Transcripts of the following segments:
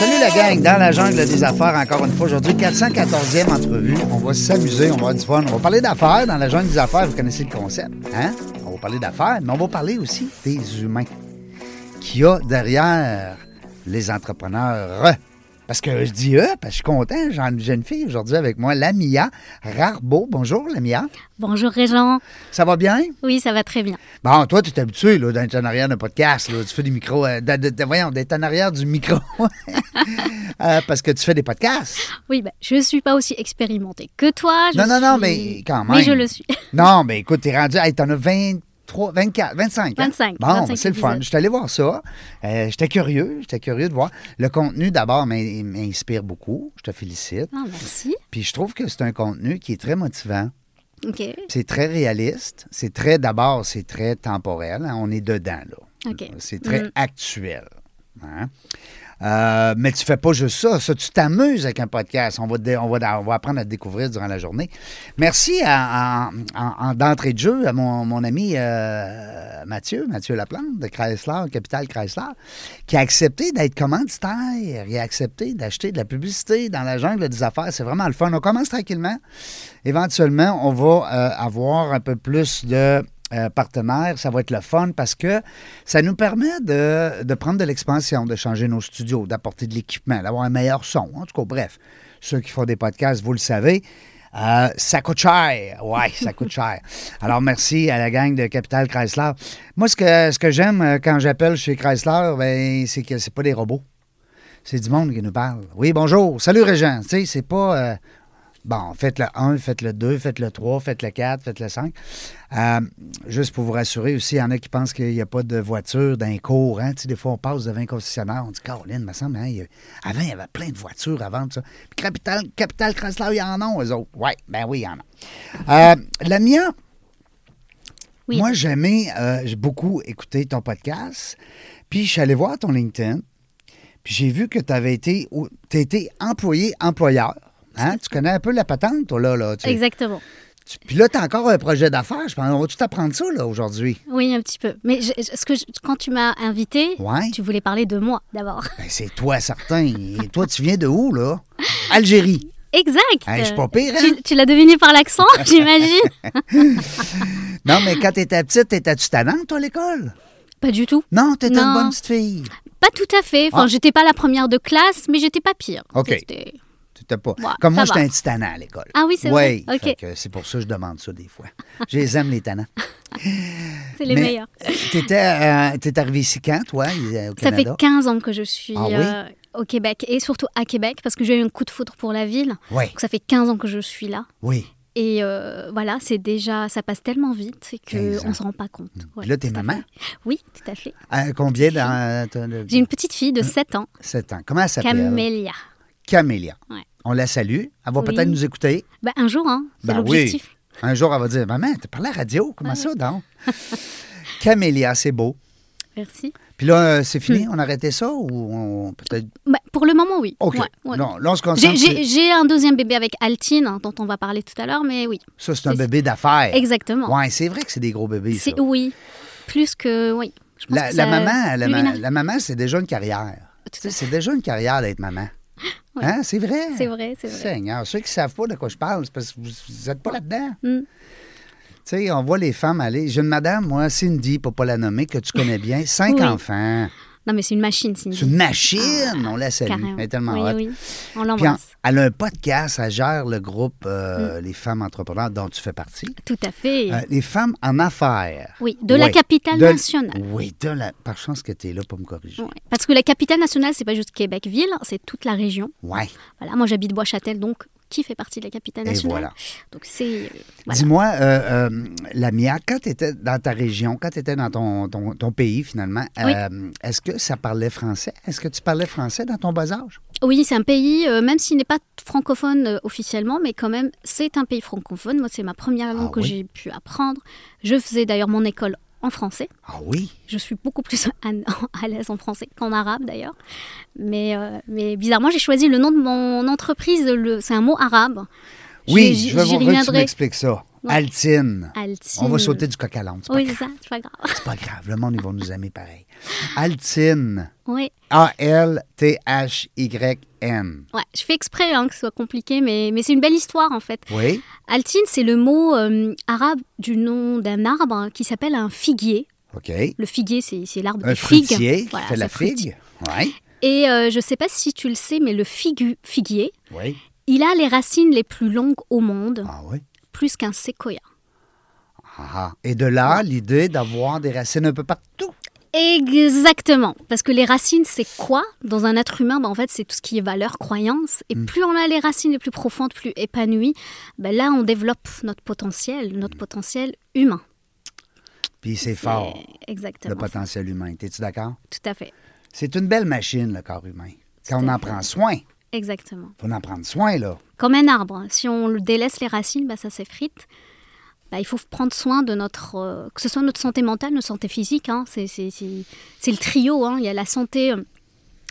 Salut la gang, dans la jungle des affaires, encore une fois, aujourd'hui, 414e entrevue. On va s'amuser, on va avoir du fun. On va parler d'affaires dans la jungle des affaires, vous connaissez le concept, hein? On va parler d'affaires, mais on va parler aussi des humains qu'il y a derrière les entrepreneurs? Parce que je dis eux, parce que je suis content, j'ai une jeune fille aujourd'hui avec moi, Lamia Rarbeau. Bonjour, Lamia. Bonjour Régent. Ça va bien? Oui, ça va très bien. Bon, toi, tu es habitué là, d'être en arrière d'un podcast. Là. Tu fais des micros. euh, de- de- de- voyons, d'être en arrière du micro. Euh, parce que tu fais des podcasts. Oui, ben, je ne suis pas aussi expérimentée que toi. je Non, non, non, suis- mais quand même. Mais je le suis. Non, mais écoute, t'es rendu. Hey, t'en as 23, 24, 25. hein? 25, Bon, 25 ben, c'est le fun. Je suis allé voir ça. Euh, j'étais curieux. J'étais curieux de voir. Le contenu, d'abord, m'in- m'inspire beaucoup. Je te félicite. Ah, merci. Puis je trouve que c'est un contenu qui est très motivant. OK. C'est très réaliste. C'est très, d'abord, c'est très temporel. hein? On est dedans, là. OK. C'est très Mm. actuel. hein? Euh, mais tu fais pas juste ça. Ça, tu t'amuses avec un podcast. On va, on, va, on va apprendre à te découvrir durant la journée. Merci d'entrée de jeu à mon, mon ami euh, Mathieu, Mathieu Laplante de Chrysler, Capital Chrysler, qui a accepté d'être commanditaire. Il a accepté d'acheter de la publicité dans la jungle des affaires. C'est vraiment le fun. On commence tranquillement. Éventuellement, on va euh, avoir un peu plus de euh, partenaires. Ça va être le fun parce que ça nous permet de, de prendre de l'expansion, de changer nos studios, d'apporter de l'équipement, d'avoir un meilleur son. En tout cas, bref, ceux qui font des podcasts, vous le savez. euh, ça coûte cher. Oui, ça coûte cher. Alors, merci à la gang de Capital Chrysler. Moi, ce que, ce que j'aime euh, quand j'appelle chez Chrysler, ben, c'est que c'est pas des robots. C'est du monde qui nous parle. Oui, bonjour. Salut, Régent. Tu sais, c'est pas. euh, Bon, faites le 1, faites le 2, faites le 3, faites le 4, faites le 5. Euh, juste pour vous rassurer aussi, il y en a qui pensent qu'il n'y a pas de voiture dans les cours. Hein? Tu sais, des fois, on passe devant un concessionnaire, on dit Caroline, me semble, hein, il y a- avant, il y avait plein de voitures à vendre. Ça. Puis Capital, Capital Chrysler, il y en a, eux autres. Oui, ben oui, il y en a. Euh, la mienne, Oui. moi, j'aimais euh, j'ai beaucoup écouté ton podcast. Puis je suis allé voir ton LinkedIn. Puis j'ai vu que tu avais été employé-employeur. Hein? Tu connais un peu la patente, toi, là. là tu- Exactement. Puis là, tu as encore un projet d'affaires. Je pense on va tout apprendre ça, là, aujourd'hui? Oui, un petit peu. Mais je- ce que je- quand tu m'as invité, Ouais. tu voulais parler de moi d'abord. Ben, c'est toi, certain. Et toi, tu viens de où, là? Algérie. Exact. Je suis pas pire, hein? Tu, tu l'as deviné par l'accent, j'imagine. Non, mais quand tu étais petite, étais-tu tannante, toi, à l'école? Pas du tout. Non, tu étais une bonne petite fille. Pas tout à fait. Enfin, Ah. j'étais pas la première de classe, mais j'étais pas pire. OK. Tu pas. Ouais, Comme moi, j'étais un petit tannant à l'école. Ah oui, c'est vrai? OK. fait que c'est pour ça que je demande ça des fois. Je les aime, les tannants. C'est les Mais meilleurs. T'étais euh, t'es arrivé ici quand, toi, au Ça fait Canada? 15 ans que je suis Ah oui? euh, au Québec et surtout à Québec parce que j'ai eu un coup de foudre pour la ville. Donc ça fait 15 ans que je suis là. oui. Et euh, voilà, c'est déjà, ça passe tellement vite 15 ans. qu'on ne s'en rend pas compte. Ouais, là, t'es maman? Oui, tout à fait. Combien dans... J'ai une petite fille de 7 ans, 7 ans. Comment elle s'appelle? Camélia. Camélia. Ouais. On la salue. Elle va Oui. peut-être nous écouter. Ben, un jour, hein, c'est Ben l'objectif. Un jour, elle va dire Maman, t'as parlé à la radio. Comment ça, donc? Camélia, c'est beau. Merci. Puis là, euh, c'est fini? On a arrêté ça ou on peut-être. Ben, pour le moment, oui. OK. Ouais, ouais. Non, là, on se J'ai- concentre. Un deuxième bébé avec Altine, hein, dont on va parler tout à l'heure, mais oui. Ça, c'est un bébé d'affaires. Exactement. Ouais, c'est vrai que c'est des gros bébés, ça. Oui. Plus que oui. Je pense La, que la ça- maman, la, ma- maman, c'est déjà une carrière. C'est déjà une carrière d'être maman. Hein? C'est vrai? C'est vrai, c'est vrai. Seigneur, ceux qui ne savent pas de quoi je parle, c'est parce que vous n'êtes pas là-dedans. Mm. Tu sais, on voit les femmes aller. J'ai une madame, moi, Cindy, pour pas la nommer, que tu connais bien, cinq Oui. enfants. Non, mais c'est une machine, Cindy. C'est une machine, on la salue. Carrément. Elle est tellement oui, hot. oui. On l'embrasse. elle a un podcast, elle gère le groupe Mm. euh, Les femmes entrepreneurs dont tu fais partie. Tout à fait. Euh, les femmes en affaires. oui, de la Oui. capitale De- nationale. Oui, de la... par chance que tu es là pour me corriger. Parce que la capitale nationale, c'est pas juste Québec-Ville, c'est toute la région. Ouais. Voilà, moi j'habite Bois-Châtel, donc qui fait partie de la capitale Et nationale. voilà. Donc c'est. euh, voilà. Dis-moi, euh, euh, Lamia, quand tu étais dans ta région, quand tu étais dans ton, ton, ton pays finalement, Oui. euh, est-ce que ça parlait français? Est-ce que tu parlais français dans ton bas âge? Oui, c'est un pays, euh, même s'il n'est pas francophone officiellement, mais quand même, c'est un pays francophone. Moi, c'est ma première langue Ah que oui? j'ai pu apprendre. Je faisais d'ailleurs mon école en français. Ah oui? Je suis beaucoup plus à, l'aise en français qu'en arabe d'ailleurs. Mais, euh, mais bizarrement, j'ai choisi le nom de mon entreprise. C'est un mot arabe. Oui, je j'y voir que tu m'expliques ça? Ouais. Altine. Altine. On va sauter du coq à l'âne. Oui, c'est ça, c'est pas grave. C'est pas grave. Le monde, ils vont nous aimer pareil. Altine. Oui, A-L-T-H-Y-N. Ouais, je fais exprès hein, que ce soit compliqué, mais, mais c'est une belle histoire en fait. Oui? Altine, c'est le mot euh, arabe du nom d'un arbre hein, qui s'appelle un figuier. OK. Le figuier, c'est c'est l'arbre Un des figues. fruitier qui Voilà, fait la figue. Oui. Et euh, je ne sais pas si tu le sais, mais le figu- figuier, Oui. il a les racines les plus longues au monde, Ah oui. plus qu'un séquoia. Ah, ah. Et de là, l'idée d'avoir des racines un peu partout. Exactement, parce que les racines, c'est quoi Dans un être humain, ben, en fait, c'est tout ce qui est valeur, croyance. Et plus on a les racines les plus profondes, plus épanouies, ben, là, on développe notre potentiel, notre potentiel humain. Puis c'est fort, Exactement. le potentiel humain. Es-tu d'accord? Tout à fait. C'est une belle machine, le corps humain. Quand on en fait. prend soin, Exactement. faut en prendre soin, là. Comme un arbre, si on délaisse les racines, ben, ça s'effrite. Ben, il faut prendre soin de notre, euh, que ce soit notre santé mentale, notre santé physique. hein. C'est le trio. hein. Il y a la santé euh,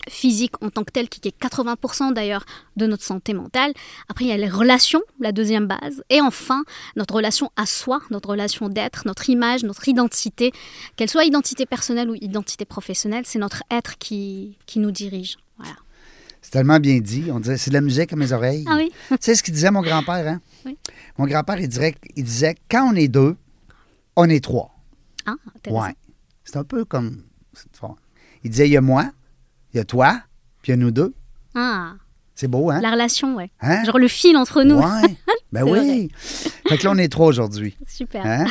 physique en tant que telle, qui est 80% d'ailleurs de notre santé mentale. Après, il y a les relations, la deuxième base. Et enfin, notre relation à soi, notre relation d'être, notre image, notre identité. Qu'elle soit identité personnelle ou identité professionnelle, c'est notre être qui, qui nous dirige. Voilà. C'est tellement bien dit. On dirait, c'est de la musique à mes oreilles. Ah oui? Tu sais ce qu'il disait mon grand-père, hein? Oui. Mon grand-père, il, dirait- il disait, quand on est deux, on est trois. Ah, intéressant. Ouais. C'est un peu comme... Il disait, il y a moi, il y a toi, puis il y a nous deux. Ah, C'est beau, hein? la relation, ouais. Hein? Genre le fil entre nous. Ouais. Ben C'est oui. Fait que là, on est trois aujourd'hui. Super. Hein?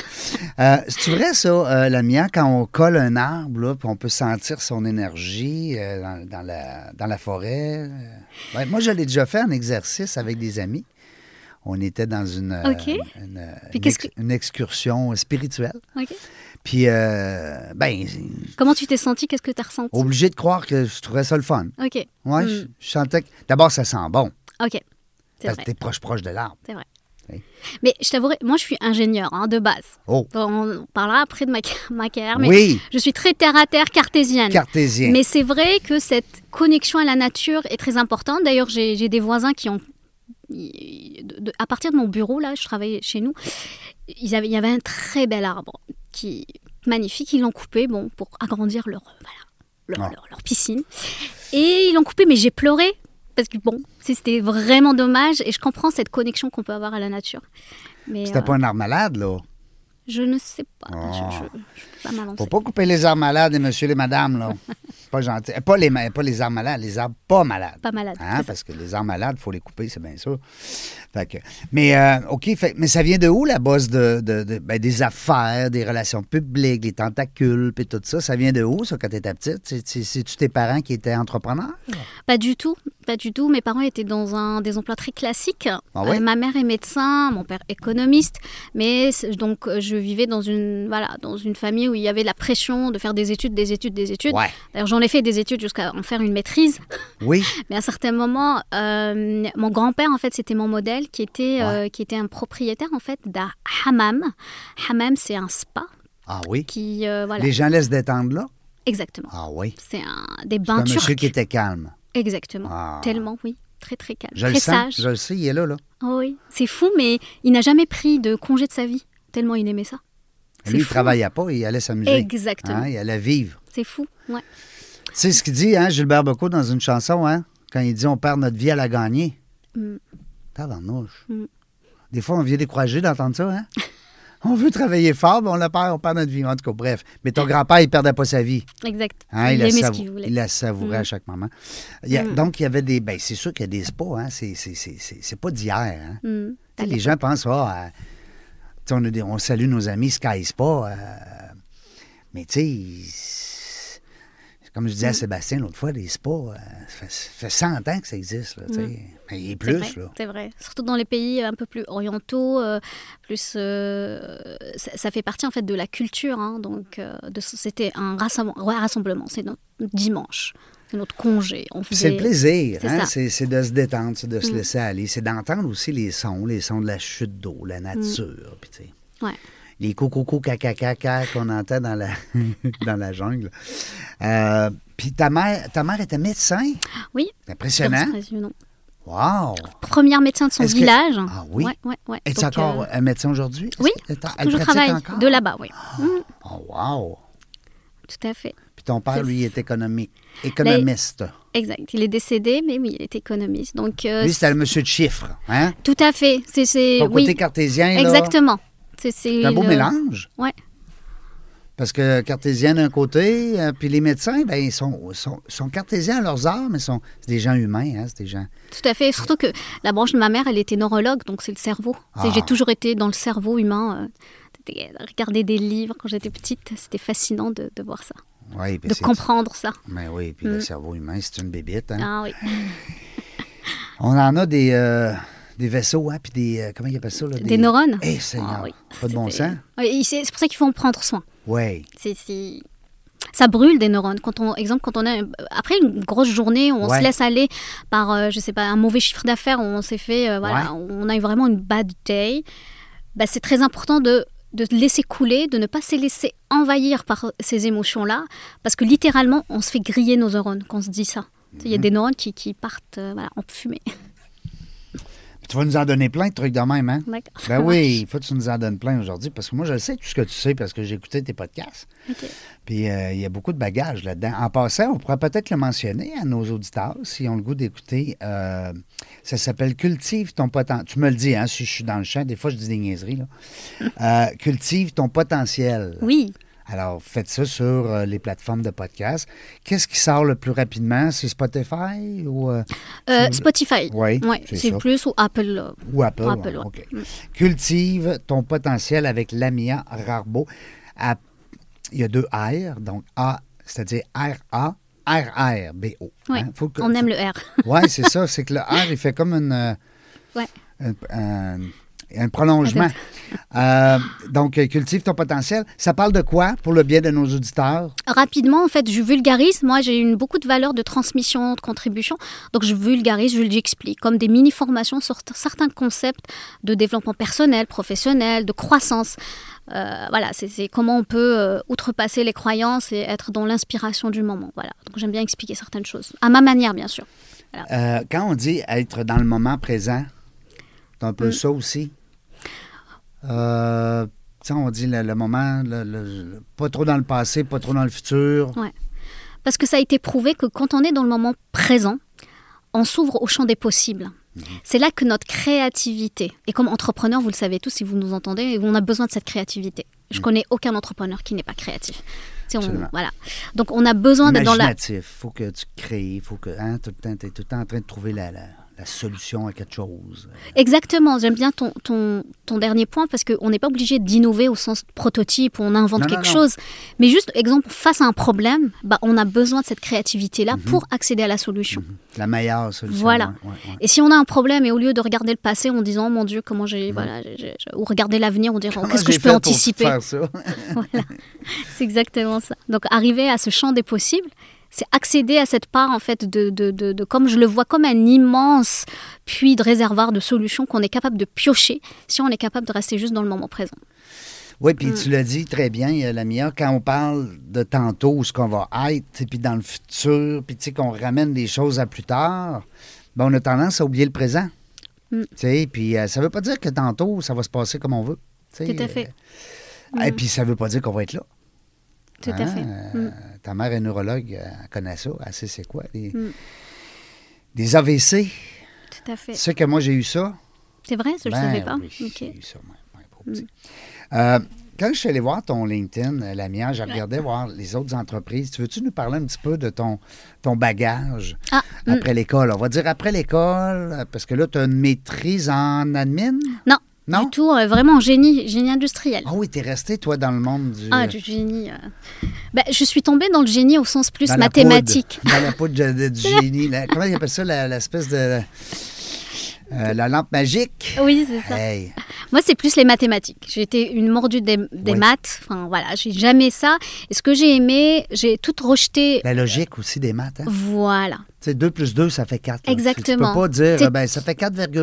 Euh, C'est-tu vrai, ça, euh, la mienne, quand on colle un arbre, là, puis on peut sentir son énergie euh, dans, dans la, dans la forêt? Ouais, moi, je l'ai déjà fait en exercice avec des amis. On était dans une, une, une excursion spirituelle. Ok. Puis, euh, ben, Comment tu t'es senti? Qu'est-ce que tu as ressenti? Obligé de croire que je trouvais ça le fun. Ok. Ouais, Hmm. je, je sentais que. D'abord, ça sent bon. Ok. Parce que t'es proche, proche de l'arbre. C'est vrai. Oui. Mais je t'avouerai, moi je suis ingénieur hein, de base. Oh, On parlera après de ma, ma carrière, mais oui, je suis très terre à terre cartésienne. cartésien. Mais c'est vrai que cette connexion à la nature est très importante. D'ailleurs, j'ai des voisins qui ont. À partir de mon bureau, là, je travaillais chez nous, il y avait un très bel arbre qui magnifique. Ils l'ont coupé bon, pour agrandir leur, voilà, leur, Ah. leur- leur piscine. Et ils l'ont coupé, mais j'ai pleuré. Parce que bon, c'était vraiment dommage. Et je comprends cette connexion qu'on peut avoir à la nature. C'était euh, pas un arbre malade, là. Je ne sais pas. Ah. Je, je, je. Faut pas couper les arbres malades, les messieurs, les madames, là. pas gentil. Eh, Pas les, pas les arbres malades, les arbres pas malades. Pas malade. Hein, parce que les arbres malades, il faut les couper, c'est bien sûr. Fait que- mais, euh, OK, fait- mais ça vient de où, la bosse de, de- de- ben, des affaires, des relations publiques, des tentacules, puis tout ça? Ça vient de où, ça, quand tu étais petite? C'est- c'est- C'est-tu tes parents qui étaient entrepreneurs? Pas du tout, pas du tout. Mes parents étaient dans un, des emplois très classiques. Ah ouais? Euh, ma mère est médecin, mon père économiste, mais donc euh, je vivais dans une voilà dans une famille où il y avait la pression de faire des études, des études, des études. Ouais. D'ailleurs, j'en ai fait des études jusqu'à en faire une maîtrise. Oui. Mais à un certain moment, euh, mon grand-père en fait c'était mon modèle qui était euh, qui était un propriétaire en fait d'un hammam. Hammam c'est un spa Ah oui? qui euh, voilà Les gens laissent détendre là? exactement. Ah oui. C'est un des bains un monsieur turcs. qui était calme. Exactement. Ah. Tellement oui, très très calme, Je le très sens, sage. je le sais, il est là, là. Oh oui, c'est fou, mais il n'a jamais pris de congé de sa vie, tellement il aimait ça. C'est Lui, il fou. travaillait pas, il allait s'amuser. Exactement. Hein, Il allait vivre. C'est fou, ouais. Tu sais ce qu'il dit, hein, Gilbert Bocaux, dans une chanson, hein, quand il dit on perd notre vie à la gagner. Mm. Tabarnouche. Mm. Des fois, on vient décourager d'entendre ça, hein? On veut travailler fort, mais on la perd, on perd notre vie. En tout cas, bref. Mais ton grand-père, il perdait pas sa vie. Exact. Hein, il la aimait ce qu'il voulait. il la savourait Mm. à chaque moment. Il y a- Mm. Donc, il y avait des. Ben, c'est sûr qu'il y a des spas, hein? C'est, c'est, c'est, c'est- c'est pas d'hier, hein? Mm. Les gens pensent, ah, sais, on, a des- on salue nos amis Sky Spa. euh, mais tu sais, Comme je disais Mm. à Sébastien l'autre fois, les spas, euh, ça fait, ça fait 100 ans que ça existe. Là, sais. Mais il est Mm. C'est plus. vrai, c'est vrai. Surtout dans les pays un peu plus orientaux, euh, plus euh, ça, ça fait partie en fait de la culture. hein, donc, euh, c'était un rassemblement. rassemblement. C'est notre dimanche, notre congé. C'est le plaisir, C'est hein? c'est de se détendre, c'est de se Mm. laisser aller, c'est d'entendre aussi les sons, les sons de la chute d'eau, la nature, puis tu sais, Ouais. les coucou caca qu'on entend dans la, dans la jungle. Euh, puis ta mère, ta mère était médecin? Oui. C'est impressionnant. Impressionnant. Wow! Première médecin de son que- village. Ah oui? Ouais, ouais, ouais. Es-tu encore euh, un médecin aujourd'hui? Oui, elle toujours travaille encore? de là-bas, oui. Mm, Oh, wow! tout à fait. Ton père, lui, est économique, économiste. Exact. Il est décédé, mais oui, il est économiste. Donc, euh, Lui, c'était le monsieur de chiffres, hein? tout à fait. C'est, oui, côté cartésien, exactement. C'est, un beau le- mélange. Ouais. Parce que cartésien d'un côté, euh, puis les médecins, ben, ils sont, sont, sont cartésiens à leurs arts, mais sont, c'est des gens humains, hein, c'est des gens. Tout à fait. Surtout que la branche de ma mère, elle était neurologue, donc c'est le cerveau. C'est- Ah. J'ai toujours été dans le cerveau humain. euh, regarder des livres quand j'étais petite, c'était fascinant de, de voir ça, Oui, de comprendre ça. Ben oui, puis le Mm. cerveau humain, c'est une bébite. hein. Ah oui. On en a des, euh, des vaisseaux, hein, puis des. euh, comment ils appellent ça? Là, Des neurones. Eh, Seigneur, Ah oui. pas de bon sens? Oui, c'est pour ça qu'il faut en prendre soin. Oui. C'est, Ça brûle des neurones. Quand on, exemple, quand on a après une grosse journée, on Ouais. se laisse aller par, euh, je sais pas, un mauvais chiffre d'affaires, on s'est fait, euh, voilà, on a eu vraiment une bad day. Bah, c'est très important de de laisser couler, de ne pas se laisser envahir par ces émotions-là, parce que littéralement, on se fait griller nos neurones quand on se dit ça. Il y a Mhm. des neurones qui, qui partent euh, voilà, en fumée. Tu vas nous en donner plein de trucs de même, hein? D'accord. Ben oui, il faut que tu nous en donnes plein aujourd'hui, parce que moi, je sais, tout ce que tu sais, parce que j'ai écouté tes podcasts. Ok. Puis euh, il y a beaucoup de bagages là-dedans. En passant, on pourrait peut-être le mentionner à nos auditeurs, s'ils ont le goût d'écouter. euh, ça s'appelle Cultive ton potentiel. Tu me le dis, hein, si je suis dans le champ. Des fois, je dis des niaiseries. Là. Euh, Cultive ton potentiel. Oui, Alors, faites ça sur euh, les plateformes de podcast. Qu'est-ce qui sort le plus rapidement? C'est Spotify ou, euh, Euh, Spotify. Oui, Ouais, c'est plus ou Apple. ou Apple? Ou Apple, ouais. Mm. Cultive ton potentiel avec Lamia Rarbo. À- Il y a deux R, donc A, c'est-à-dire R-A, R-R-B-O. Hein? Que- on aime le R. Oui, c'est ça. C'est que le R, il fait comme une, Ouais. Un prolongement. Euh, donc, euh, cultive ton potentiel. Ça parle de quoi pour le bien de nos auditeurs? Rapidement, en fait, je vulgarise. Moi, j'ai une, beaucoup de valeurs de transmission, de contribution. Donc, je vulgarise, je l'explique, comme des mini-formations sur certains concepts de développement personnel, professionnel, de croissance. Euh, voilà, c'est comment on peut euh, outrepasser les croyances et être dans l'inspiration du moment. Voilà. Donc, j'aime bien expliquer certaines choses. À ma manière, bien sûr. Quand on dit être dans le moment présent, c'est un peu Mm. ça aussi? Euh, on dit le, le moment, le- le- le- pas trop dans le passé, pas trop dans le futur. Parce que ça a été prouvé que quand on est dans le moment présent, on s'ouvre au champ des possibles. Mhm. C'est là que notre créativité, et comme entrepreneur, vous le savez tous si vous nous entendez, on a besoin de cette créativité. Je connais aucun entrepreneur qui n'est pas créatif. On- Mhm. Voilà. Donc on a besoin d'être dans la... Faut que tu crées, faut que hein, tout le temps, tu es tout le temps en train de trouver la, la- la solution à quelque chose. Exactement, j'aime bien ton, ton, ton dernier point parce qu'on n'est pas obligé d'innover au sens prototype où on invente Non, quelque non. chose. Mais juste, exemple, face à un problème, bah, on a besoin de cette créativité-là Mhm. pour accéder à la solution. La meilleure solution. Voilà. ouais, ouais, ouais. Et si on a un problème et au lieu de regarder le passé en disant, oh mon Dieu, comment j'ai. Voilà, j'ai- j'ai- ou regarder l'avenir en disant, qu'est-ce que je peux anticiper? Voilà. C'est exactement ça. Donc, arriver à ce champ des possibles, c'est accéder à cette part, en fait, de, de, de, de- comme je le vois, comme un immense puits de réservoir de solutions qu'on est capable de piocher si on est capable de rester juste dans le moment présent. Oui, puis Mm. tu l'as dit très bien, euh, Lamia, quand on parle de tantôt, ce qu'on va être, puis dans le futur, puis tu sais, qu'on ramène des choses à plus tard, ben, on a tendance à oublier le présent. Mm. Tu sais, puis euh, ça veut pas dire que tantôt, ça va se passer comme on veut. Tout à fait. euh, Et Mm. puis ça veut pas dire qu'on va être là. Tout Hein? à fait. Mm. Ta mère est neurologue, elle connaît ça, elle sait c'est quoi. Des, Mm. des AVC. Tout à fait. Tu sais que moi, j'ai eu ça. C'est vrai, ça, je ne Ben savais pas? oui, j'ai eu ça, petit. Euh, quand je suis allé voir ton LinkedIn, euh, la mienne, je regardais voir les autres entreprises. Tu veux-tu nous parler un petit peu de ton, ton bagage Ah, après l'école? On va dire après l'école, parce que là, tu as une maîtrise en admin? Non, Non? du tout. euh, vraiment génie, génie industriel. Ah oui, t'es resté, toi, dans le monde du... Ah, du génie. euh. Ben, je suis tombée dans le génie au sens plus dans la mathématique. poudre, dans la poudre du génie. la- comment ils appellent ça, l'espèce de... euh, la lampe magique? Oui, c'est ça. Hey, Moi, c'est plus les mathématiques. J'ai été une mordue des, des Oui. maths. Enfin, voilà, j'ai jamais ça. Et ce que j'ai aimé, j'ai tout rejeté. la logique aussi des maths. Hein? Voilà. Tu sais, 2 plus 2, ça fait 4. Exactement. Tu peux pas dire, euh, ben, ça fait 4, quelque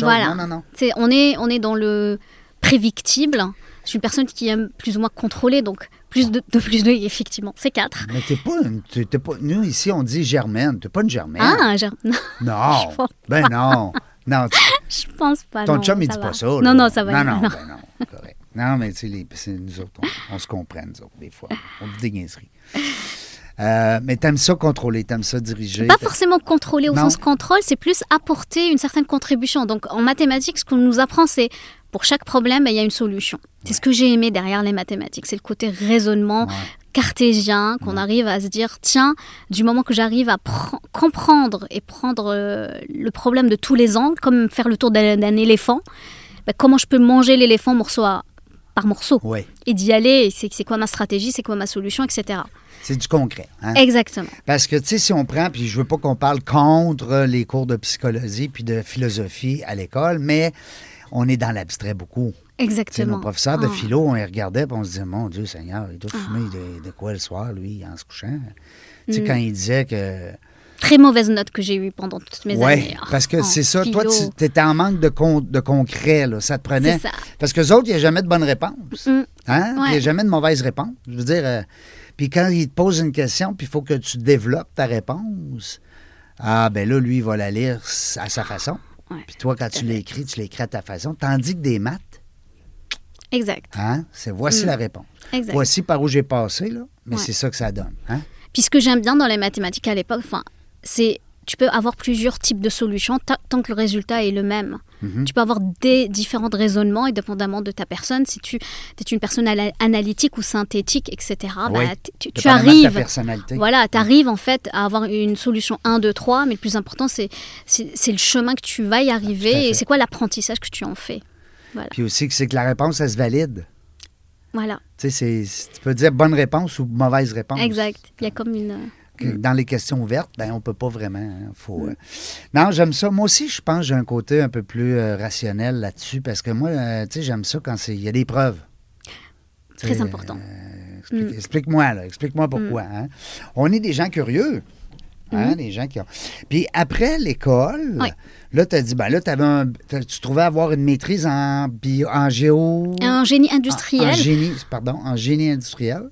chose. Voilà. Non, non, non. C'est, on, est, on est dans le prédictible. Je suis une personne qui aime plus ou moins contrôler, donc plus de, de plus de, effectivement, c'est 4. Mais t'es pas, une- pas... Nous, ici, on dit germaine. T'es pas une germaine. Ah, j'ai- non, Non. Ben non. Non, tu- je pense pas. ton non, chum, il dit va. pas ça. là. Non, non, ça va. Non, non, non. ben non. Correct. Non, mais tu sais, nous autres, on, on se comprend, nous autres, des fois. On dit des niaiseries. Euh, mais t'aimes ça contrôler, t'aimes ça diriger. Pas forcément contrôler au Non. sens contrôle, c'est plus apporter une certaine contribution. Donc en mathématiques, ce qu'on nous apprend, c'est pour chaque problème, il y a une solution. C'est ce que j'ai aimé derrière les mathématiques, c'est le côté raisonnement Ouais. Cartésien, qu'on arrive à se dire, tiens, du moment que j'arrive à pr- comprendre et prendre euh, le problème de tous les angles, comme faire le tour d'un éléphant, ben, comment je peux manger l'éléphant morceau à- par morceau? Et d'y aller, c'est c'est quoi ma stratégie, c'est quoi ma solution, etc. c'est du concret. hein? Exactement. Parce que, tu sais, si on prend, puis je veux pas qu'on parle contre les cours de psychologie puis de philosophie à l'école, mais on est dans l'abstrait beaucoup. Exactement. nos professeurs de Ah. philo, on les regardait, puis on se disait, mon Dieu Seigneur, il doit fumer de, de quoi le soir, lui, en se couchant? Tu sais, Mm. quand il disait que... Très mauvaise note que j'ai eue pendant toutes mes Oui, années. hein, parce que c'est ça. Toi, tu étais en manque de, con- de concret, là. Ça te prenait... C'est ça. Parce que autres, il n'y a jamais de bonne réponse. Mm. Hein? Il n'y a jamais de mauvaise réponse. Je veux dire, euh, puis quand il te pose une question, puis il faut que tu développes ta réponse, ah, ben là, lui, il va la lire à sa façon. Ouais. Puis toi, quand tu l'écris, tu l'écris à ta façon. Tandis que des maths, Exact. hein, c'est voici Mm. la réponse. exact. Voici par où j'ai passé, là. Mais Ouais. c'est ça que ça donne. Hein? Puis ce que j'aime bien dans les mathématiques à l'époque, c'est tu peux avoir plusieurs types de solutions ta- tant que le résultat est le même. Mhm. Tu peux avoir des différents raisonnements et dépendamment de ta personne. Si tu es une personne analytique ou synthétique, etc., bah, Oui. tu, ta arrives. Voilà, tu arrives en fait à avoir une solution 1, 2, 3, mais le plus important, c'est le chemin que tu vas y arriver et c'est quoi l'apprentissage que tu en fais. Puis aussi, c'est que la réponse, elle se valide. Voilà, Tu sais, peux dire bonne réponse ou mauvaise réponse. exact. Il y a comme une. que dans les questions ouvertes, ben, on peut pas vraiment. hein, faut, euh. Non, j'aime ça. Moi aussi, je pense que j'ai un côté un peu plus euh, rationnel là-dessus parce que moi, euh, tu sais, j'aime ça quand il y a des preuves. Très important. euh, explique- Mm. Explique-moi, là. Explique-moi pourquoi. hein. On est des gens curieux. Hein, Mm. Des gens qui ont. Puis après l'école, Oui. là, tu as dit, ben là, t'avais un- tu trouvais avoir une maîtrise en, bio, en géo. Un génie en- industriel, En, génie, pardon, en génie industriel.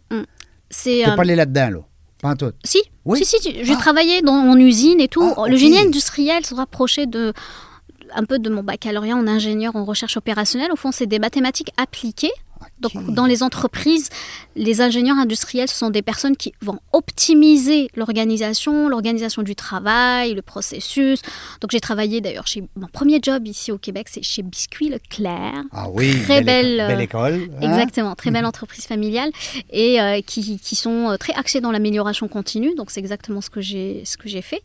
c'est. T'es euh, pas allé là-dedans, là? Pas en tout? Si, Oui? si, si, j'ai Ah. travaillé dans mon usine et tout. Ah, Le génie industriel se rapprochait de un peu de mon baccalauréat en ingénieur en recherche opérationnelle. Au fond, c'est des mathématiques appliquées. Donc, dans les entreprises, les ingénieurs industriels, ce sont des personnes qui vont optimiser l'organisation, l'organisation du travail, le processus. Donc, j'ai travaillé d'ailleurs chez mon premier job ici au Québec, c'est chez Biscuit Leclerc. Ah oui, Très belle, belle, école. euh, belle école. hein? Exactement, très belle entreprise familiale et euh, qui, qui sont euh, très axées dans l'amélioration continue. Donc c'est exactement ce que j'ai ce que j'ai fait.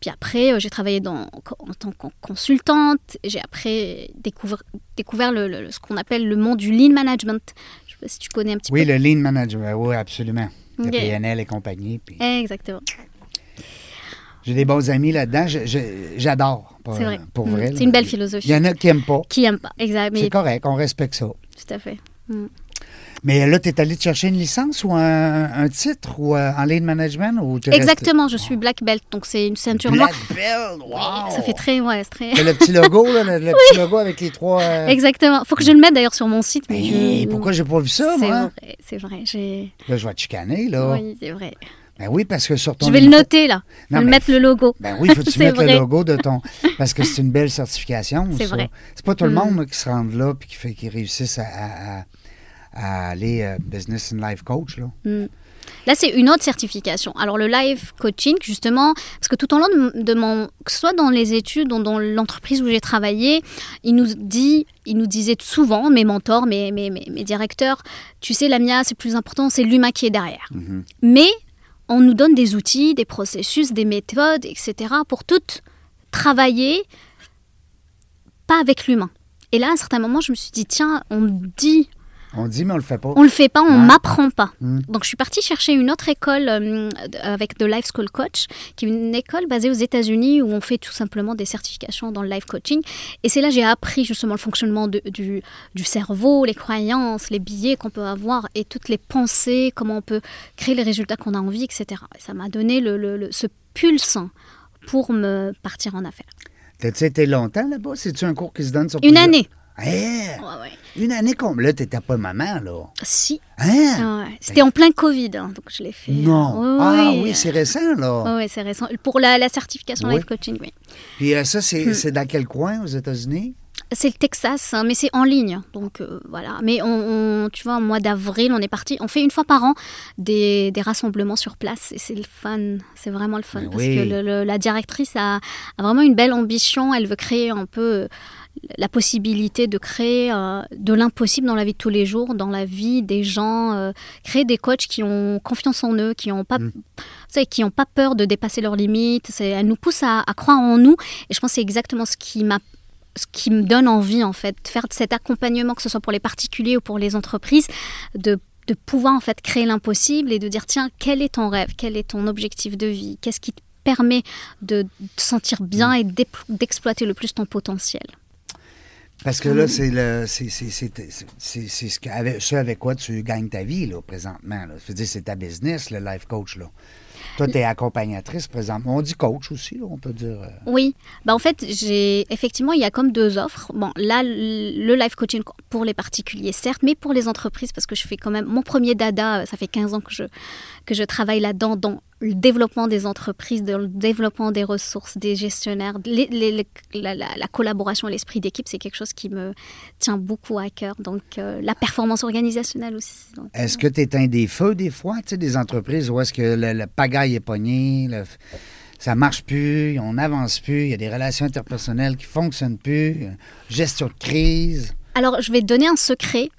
Puis après, j'ai travaillé dans, en tant que consultante. J'ai après découvert, découvert le, le- ce qu'on appelle le monde du lean management. Je sais pas si tu connais un petit Oui, peu. le lean management, oui, absolument. Le. PNL et compagnie. puis Exactement. J'ai des bons amis là-dedans. J'adore. pour- C'est vrai. Pour Mm. vrai. C'est une belle Il philosophie. y en a qui n'aiment pas. Qui aime pas. Exact. Mais C'est correct, on respecte ça. tout à fait. Mm. Mais là, tu es allé te chercher une licence ou un, un titre ou euh, en lean management ou resté- Exactement. Je suis black belt, donc c'est une ceinture noire. Black belt, wow! Ça fait très, ouais, c'est très. C'est le petit logo, là, le, le petit logo avec les trois. euh, Exactement. Faut que je le mette d'ailleurs sur mon site, mais je. pourquoi j'ai pas vu ça, C'est moi? vrai, c'est vrai. Là, je vais te chicaner, là. Oui, c'est vrai. Ben oui, parce que sur ton. Je vais le noter là. Je vais mettre le logo. Ben oui, il faut que tu C'est mettes le logo de ton. Parce que c'est une belle certification. C'est vrai. C'est pas tout le Mm. monde là, qui se rend là et qui, fait, qui réussissent à, à- à- aller euh, business and life coach. Là. Mm. Là, c'est une autre certification. Alors, le live coaching, justement, parce que tout au long de, de mon. que ce soit dans les études ou dans l'entreprise où j'ai travaillé, il nous, dit, il nous disait souvent, mes mentors, mes, mes, mes, mes directeurs, tu sais, Lamia, c'est plus important, c'est l'humain qui est derrière. Mhm. Mais on nous donne des outils, des processus, des méthodes, etc., pour toutes travailler pas avec l'humain. Et là, à un certain moment, je me suis dit, tiens, on me dit On dit, mais on le fait pas. on le fait pas, on Ouais. m'apprend pas. Mm. Donc je suis partie chercher une autre école euh, avec The Life School Coach, qui est une école basée aux États-Unis où on fait tout simplement des certifications dans le life coaching. Et c'est là que j'ai appris justement le fonctionnement de- du, du cerveau, les croyances, les billets qu'on peut avoir et toutes les pensées, comment on peut créer les résultats qu'on a envie, etc. Et ça m'a donné le, le- le- ce pulse pour me partir en affaires. T'as-tu été longtemps là-bas? C'est-tu un cours qui se donne sur Une plusieurs- année. Eh, Ouais, ouais. Une année comme là, t'étais pas maman, là. Si. Hein? Ouais. C'était en plein Covid, hein, donc je l'ai fait. Non. Oui, ah oui. c'est récent, là. Oui, c'est récent. Pour la, la certification Oui. life coaching, oui. Puis euh, ça, c'est Hmm. c'est dans quel coin aux États-Unis? C'est le Texas, hein, mais c'est en ligne. Donc euh, voilà. Mais on, on- tu vois, au mois d'avril, on est parti. On fait une fois par an des, des rassemblements sur place et c'est le fun. C'est vraiment le fun. Mais parce oui. que le- le- la directrice a, a vraiment une belle ambition. Elle veut créer un peu la possibilité de créer euh, de l'impossible dans la vie de tous les jours, dans la vie des gens, euh, créer des coachs qui ont confiance en eux, qui n'ont pas, Mm. qui ont pas peur de dépasser leurs limites. Elle nous pousse à, à croire en nous. Et je pense que c'est exactement ce qui m'a ce qui me donne envie en fait de faire cet accompagnement que ce soit pour les particuliers ou pour les entreprises de de pouvoir en fait créer l'impossible et de dire tiens quel est ton rêve? Quel est ton objectif de vie? Qu'est-ce qui te permet de te sentir bien et d'ép- d'exploiter le plus ton potentiel? Parce que là, c'est le c'est ce, qu'avec- ce avec quoi tu gagnes ta vie, là, présentement. Là. Je veux dire, c'est ta business, le life coach, là. Toi, tu es accompagnatrice présentement. On dit coach aussi, là, on peut dire. euh, Oui, bah en fait, j'ai effectivement, il y a comme deux offres. Bon, là, le le life coaching pour les particuliers, certes, mais pour les entreprises, parce que je fais quand même mon premier dada, ça fait 15 ans que je, que je travaille là-dedans, dans le développement des entreprises, dans le développement des ressources, des gestionnaires, les- les- les- la, la- la collaboration l'esprit d'équipe, c'est quelque chose qui me tient beaucoup à cœur. Donc, euh, la performance organisationnelle aussi. Est-ce que tu éteins des feux des fois, tu sais, des entreprises où est-ce que le, le pagaille est pogné, le- ça marche plus, on n'avance plus, il y a des relations interpersonnelles qui fonctionnent plus, euh, gestion de crise? Alors, je vais te donner un secret.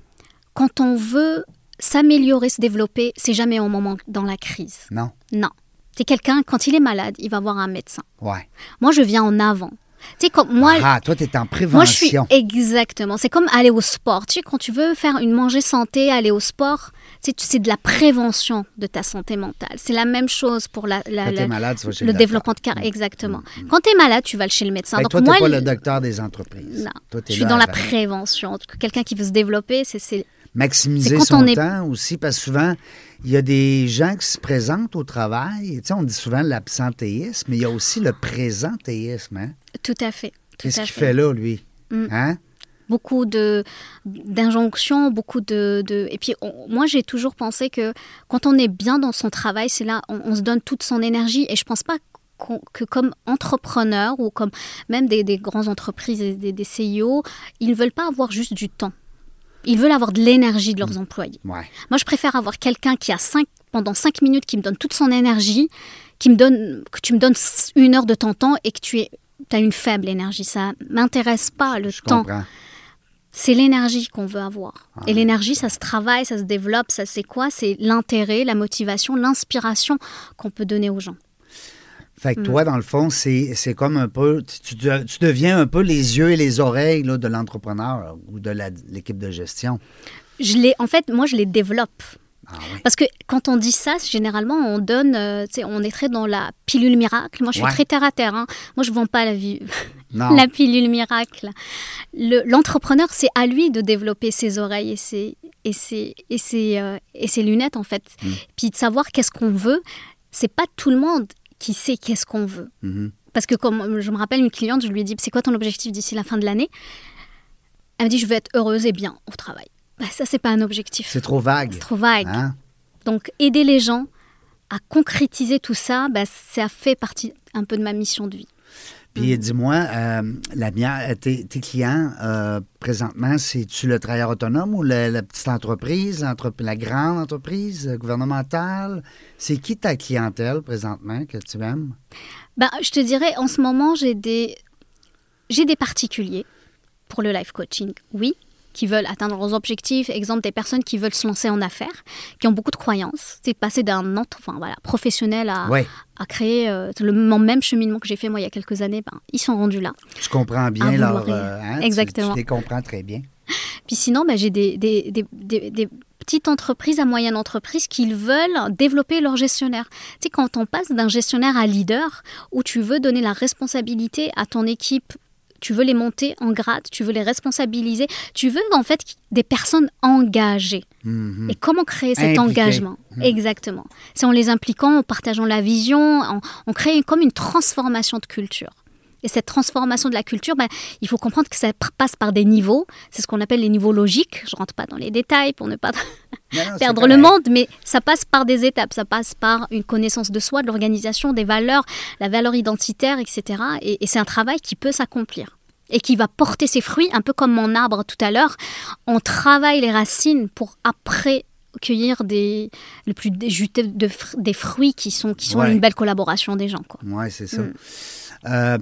Quand on veut s'améliorer, se développer, c'est jamais au moment dans la crise. Non? Non. C'est quelqu'un, quand il est malade, il va voir un médecin. Ouais. Moi, je viens en avant. Tu sais, comme moi, ah, toi, tu es en prévention. moi, je suis exactement. C'est comme aller au sport. Tu sais, quand tu veux faire une manger santé, aller au sport, tu sais, tu- c'est de la prévention de ta santé mentale. C'est la même chose pour la, la- Quand la- t'es malade, tu vas chez le le développement de carrière. Exactement. Quand tu es malade, tu vas chez le médecin. Que Donc, toi, moi, t'es pas le le- docteur des entreprises. non. Toi, t'es je suis dans la prévention. Quelqu'un qui veut se développer, c'est Maximiser son est- temps aussi, parce que souvent, il y a des gens qui se présentent au travail. Tu sais, on dit souvent l'absentéisme, mais il y a aussi le présentéisme. Hein? tout à fait. Qu'est-ce qu'il fait. fait là, lui? Mm. Hein? beaucoup de d'injonctions, beaucoup de, de- et puis on- moi j'ai toujours pensé que quand on est bien dans son travail, c'est là on, on se donne toute son énergie et je pense pas que comme entrepreneur ou comme même des, des grandes entreprises et des, des CIO, ils ne veulent pas avoir juste du temps. Ils veulent avoir de l'énergie de leurs employés. Ouais. Moi, je préfère avoir quelqu'un qui a cinq, pendant cinq minutes, qui me donne toute son énergie, qui me donne, que tu me donnes une heure de ton temps et que tu es, as une faible énergie. Ça m'intéresse pas le Je temps. comprends. C'est l'énergie qu'on veut avoir. Ah Et l'énergie, ça se travaille, ça se développe. Ça, c'est quoi? C'est l'intérêt, la motivation, l'inspiration qu'on peut donner aux gens. Fait Mm. que toi, dans le fond, c'est comme un peu. Tu, deviens un peu les yeux et les oreilles là, de l'entrepreneur ou de l'équipe de gestion. Je les, en fait, moi, je les développe. Ah oui. Parce que quand on dit ça, généralement, on donne, euh, on est très dans la pilule miracle. Moi, je suis Ouais. très terre à terre. hein. Moi, je vends pas la vie, la pilule miracle. Le- L'entrepreneur, c'est à lui de développer ses oreilles et ses, et ses, et ses, euh, et ses lunettes, en fait. Mm. Puis de savoir qu'est-ce qu'on veut. C'est pas tout le monde qui sait qu'est-ce qu'on veut. Mhm. Parce que comme je me rappelle une cliente, je lui ai dit, c'est quoi ton objectif d'ici la fin de l'année? Elle me dit, je veux être heureuse et bien au travail. Bah, ça, c'est pas un objectif. C'est trop vague. C'est trop vague. Hein? Donc, aider les gens à concrétiser tout ça, bah, ça fait partie un peu de ma mission de vie. Puis dis-moi, euh, la mienne, tes, clients, euh, présentement, c'est-tu le travailleur autonome ou la, petite entreprise, la grande entreprise euh, gouvernementale? C'est qui ta clientèle présentement que tu aimes? Ben, je te dirais, en ce moment, j'ai des, j'ai des particuliers pour le life coaching, oui. Qui veulent atteindre leurs objectifs, exemple des personnes qui veulent se lancer en affaires, qui ont beaucoup de croyances. C'est passer d'un enfin, voilà, professionnel à, Ouais. à créer euh, le même cheminement que j'ai fait moi il y a quelques années. Ben, ils sont rendus là. Tu comprends bien leur. euh, hein, Exactement. Tu, les comprends très bien. Puis sinon, ben, j'ai des, des, des- des- des petites entreprises à moyenne entreprise qui veulent développer leur gestionnaire. Tu sais, quand on passe d'un gestionnaire à leader, où tu veux donner la responsabilité à ton équipe, tu veux les monter en grade, tu veux les responsabiliser, tu veux en fait des personnes engagées. Mhm. Et comment créer cet engagement Exactement. C'est en les impliquant, en partageant la vision, en, on crée comme une transformation de culture. Et cette transformation de la culture, ben, il faut comprendre que ça passe par des niveaux. C'est ce qu'on appelle les niveaux logiques. Je rentre pas dans les détails pour ne pas Non, non, c'est perdre le monde, mais ça passe par des étapes. Ça passe par une connaissance de soi, de l'organisation, des valeurs, la valeur identitaire, etc. Et, et c'est un travail qui peut s'accomplir et qui va porter ses fruits, un peu comme mon arbre tout à l'heure. On travaille les racines pour après cueillir des, le plus des, des fruits qui sont, qui sont Ouais. une belle collaboration des gens. Quoi. Oui, c'est ça. Mm. Euh,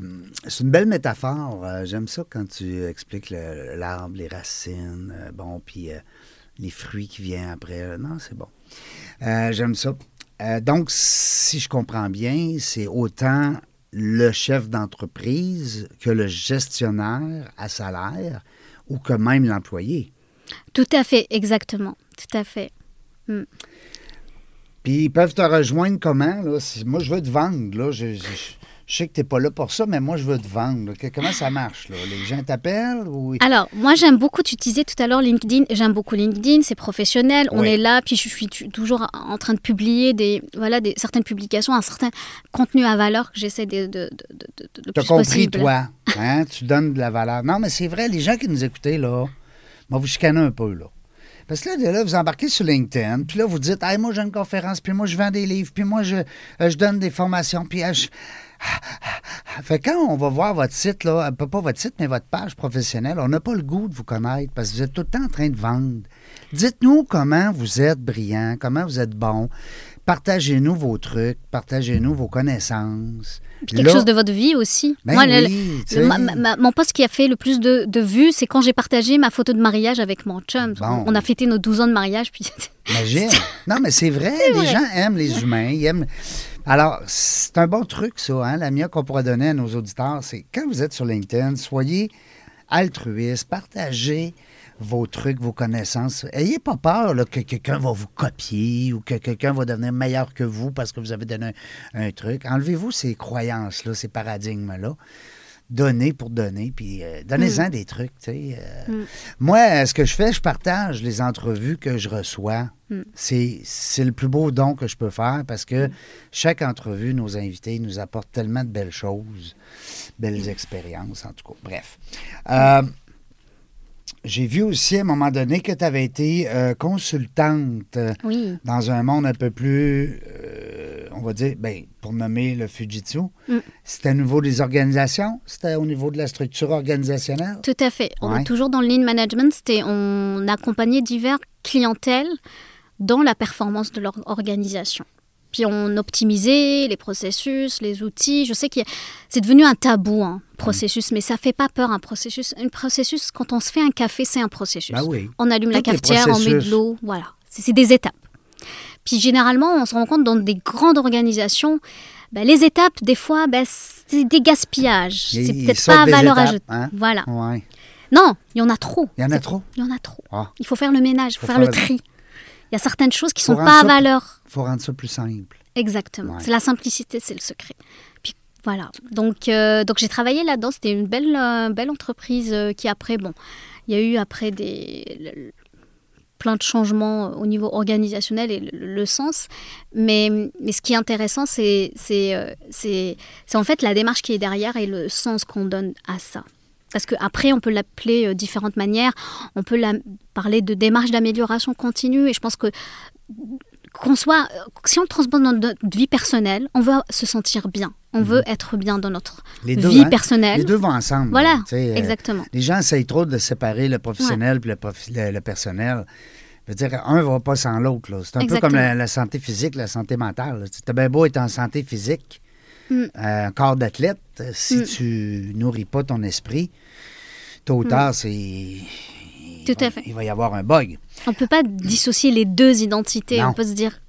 c'est une belle métaphore. Euh, J'aime ça quand tu expliques le- l'arbre, les racines, euh, bon, puis les fruits qui viennent après. Non, c'est bon. J'aime ça. Donc, si je comprends bien, c'est autant le chef d'entreprise que le gestionnaire à salaire ou que même l'employé. Tout à fait, exactement. Tout à fait. Puis ils peuvent te rejoindre comment? Là? Moi, je veux te vendre. Là. Je, je- je sais que tu n'es pas là pour ça, mais moi, je veux te vendre. Que- Comment ça marche? Là? Les gens t'appellent? Ou... Alors, moi, j'aime beaucoup, tu disais tout à l'heure LinkedIn, j'aime beaucoup LinkedIn, c'est professionnel, on Oui. est là, puis je suis toujours en train de publier des, voilà, des, certaines publications, un certain contenu à valeur que j'essaie de, de, de, de, de- le Tu as compris, possible. toi. Hein? tu donnes de la valeur. Non, mais c'est vrai, les gens qui nous écoutaient, là, moi, vous chicanez un peu, là. Parce que là, là, vous embarquez sur LinkedIn, puis là, vous dites, hey, moi, j'ai une conférence, puis moi, je vends des livres, puis moi, je, euh, je donne des formations, puis euh, je... Fait que quand on va voir votre site, là, euh, pas votre site, mais votre page professionnelle, on n'a pas le goût de vous connaître parce que vous êtes tout le temps en train de vendre. Dites-nous comment vous êtes brillant, comment vous êtes bon. Partagez-nous vos trucs, partagez-nous vos connaissances. Puis quelque Là- chose de votre vie aussi. Ben Moi, le- oui, tu le- sais. ma- ma- ma- mon poste qui a fait le plus de, de vues, c'est quand j'ai partagé ma photo de mariage avec mon chum. Bon. On a fêté nos 12 ans de mariage, puis Imagine. Non, mais c'est vrai, les gens aiment les humains. Ils aiment... Alors, c'est un bon truc, ça, hein, la mieux qu'on pourrait donner à nos auditeurs, c'est quand vous êtes sur LinkedIn, soyez altruiste, partagez vos trucs, vos connaissances. Ayez pas peur que quelqu'un va vous copier ou que quelqu'un va devenir meilleur que vous parce que vous avez donné un, un truc. Enlevez-vous ces croyances-là, ces paradigmes-là. Donnez pour donner, puis euh, donnez-en des trucs. tu sais, euh. Mm. Moi, ce que je fais, je partage les entrevues que je reçois. Mm. C'est le plus beau don que je peux faire parce que chaque entrevue, nos invités nous apportent tellement de belles choses, belles expériences, en tout cas. Bref. Euh, J'ai vu aussi à un moment donné que tu avais été consultante oui. dans un monde un peu plus, on va dire, ben, pour nommer le Fujitsu. Mm. C'était au niveau des organisations? C'était au niveau de la structure organisationnelle? Tout à fait. On Ouais. est toujours dans le lean management, c'était on accompagnait divers clientèles dans la performance de leur organisation. Puis on optimisait les processus, les outils. Je sais que c'est devenu un tabou, un processus, mais ça fait pas peur un processus. Un processus, quand on se fait un café, c'est un processus. Ben oui. On allume la cafetière, on met de l'eau, voilà. C'est des étapes. Puis généralement, on se rend compte dans des grandes organisations, ben, les étapes, des fois, ben, c'est des gaspillages. Il- C'est peut-être pas à valeur ajoutée. hein? Voilà. Non, il y en a trop. Il y en a trop? Il y en a trop. Ah. Il faut faire le ménage, il faut, Faut faire le faire le- tri. Il y a certaines choses qui Faut sont pas à valeur. Il faut rendre ça plus simple. Exactement. Ouais. C'est la simplicité, c'est le secret. Puis voilà. Donc, euh, donc j'ai travaillé là-dedans. C'était une belle, euh, belle entreprise euh, qui après, bon, il y a eu après des plein de changements au niveau organisationnel et le, sens. Mais, mais ce qui est intéressant, euh, c'est en fait la démarche qui est derrière et le sens qu'on donne à ça. Parce qu'après, on peut l'appeler de différentes manières. On peut la- parler de démarche d'amélioration continue. Et je pense que qu'on soit, si on le transpose dans notre vie personnelle, on veut se sentir bien. On veut être bien dans notre Mhm. Les deux, vie hein? personnelle. Les deux vont ensemble. Voilà, euh, exactement. les gens essayent trop de séparer le professionnel puis le, le- le personnel. Je veux dire, un ne va pas sans l'autre. C'est un peu comme la, la santé physique, la santé mentale. Tu as bien beau être en santé physique, Mm. euh, un corps d'athlète, euh, si Mm. tu nourris pas ton esprit, tôt ou tard, c'est. Mm. Tout il, à va, fait. il va y avoir un bug. On peut pas dissocier les deux identités. Non. On peut se dire,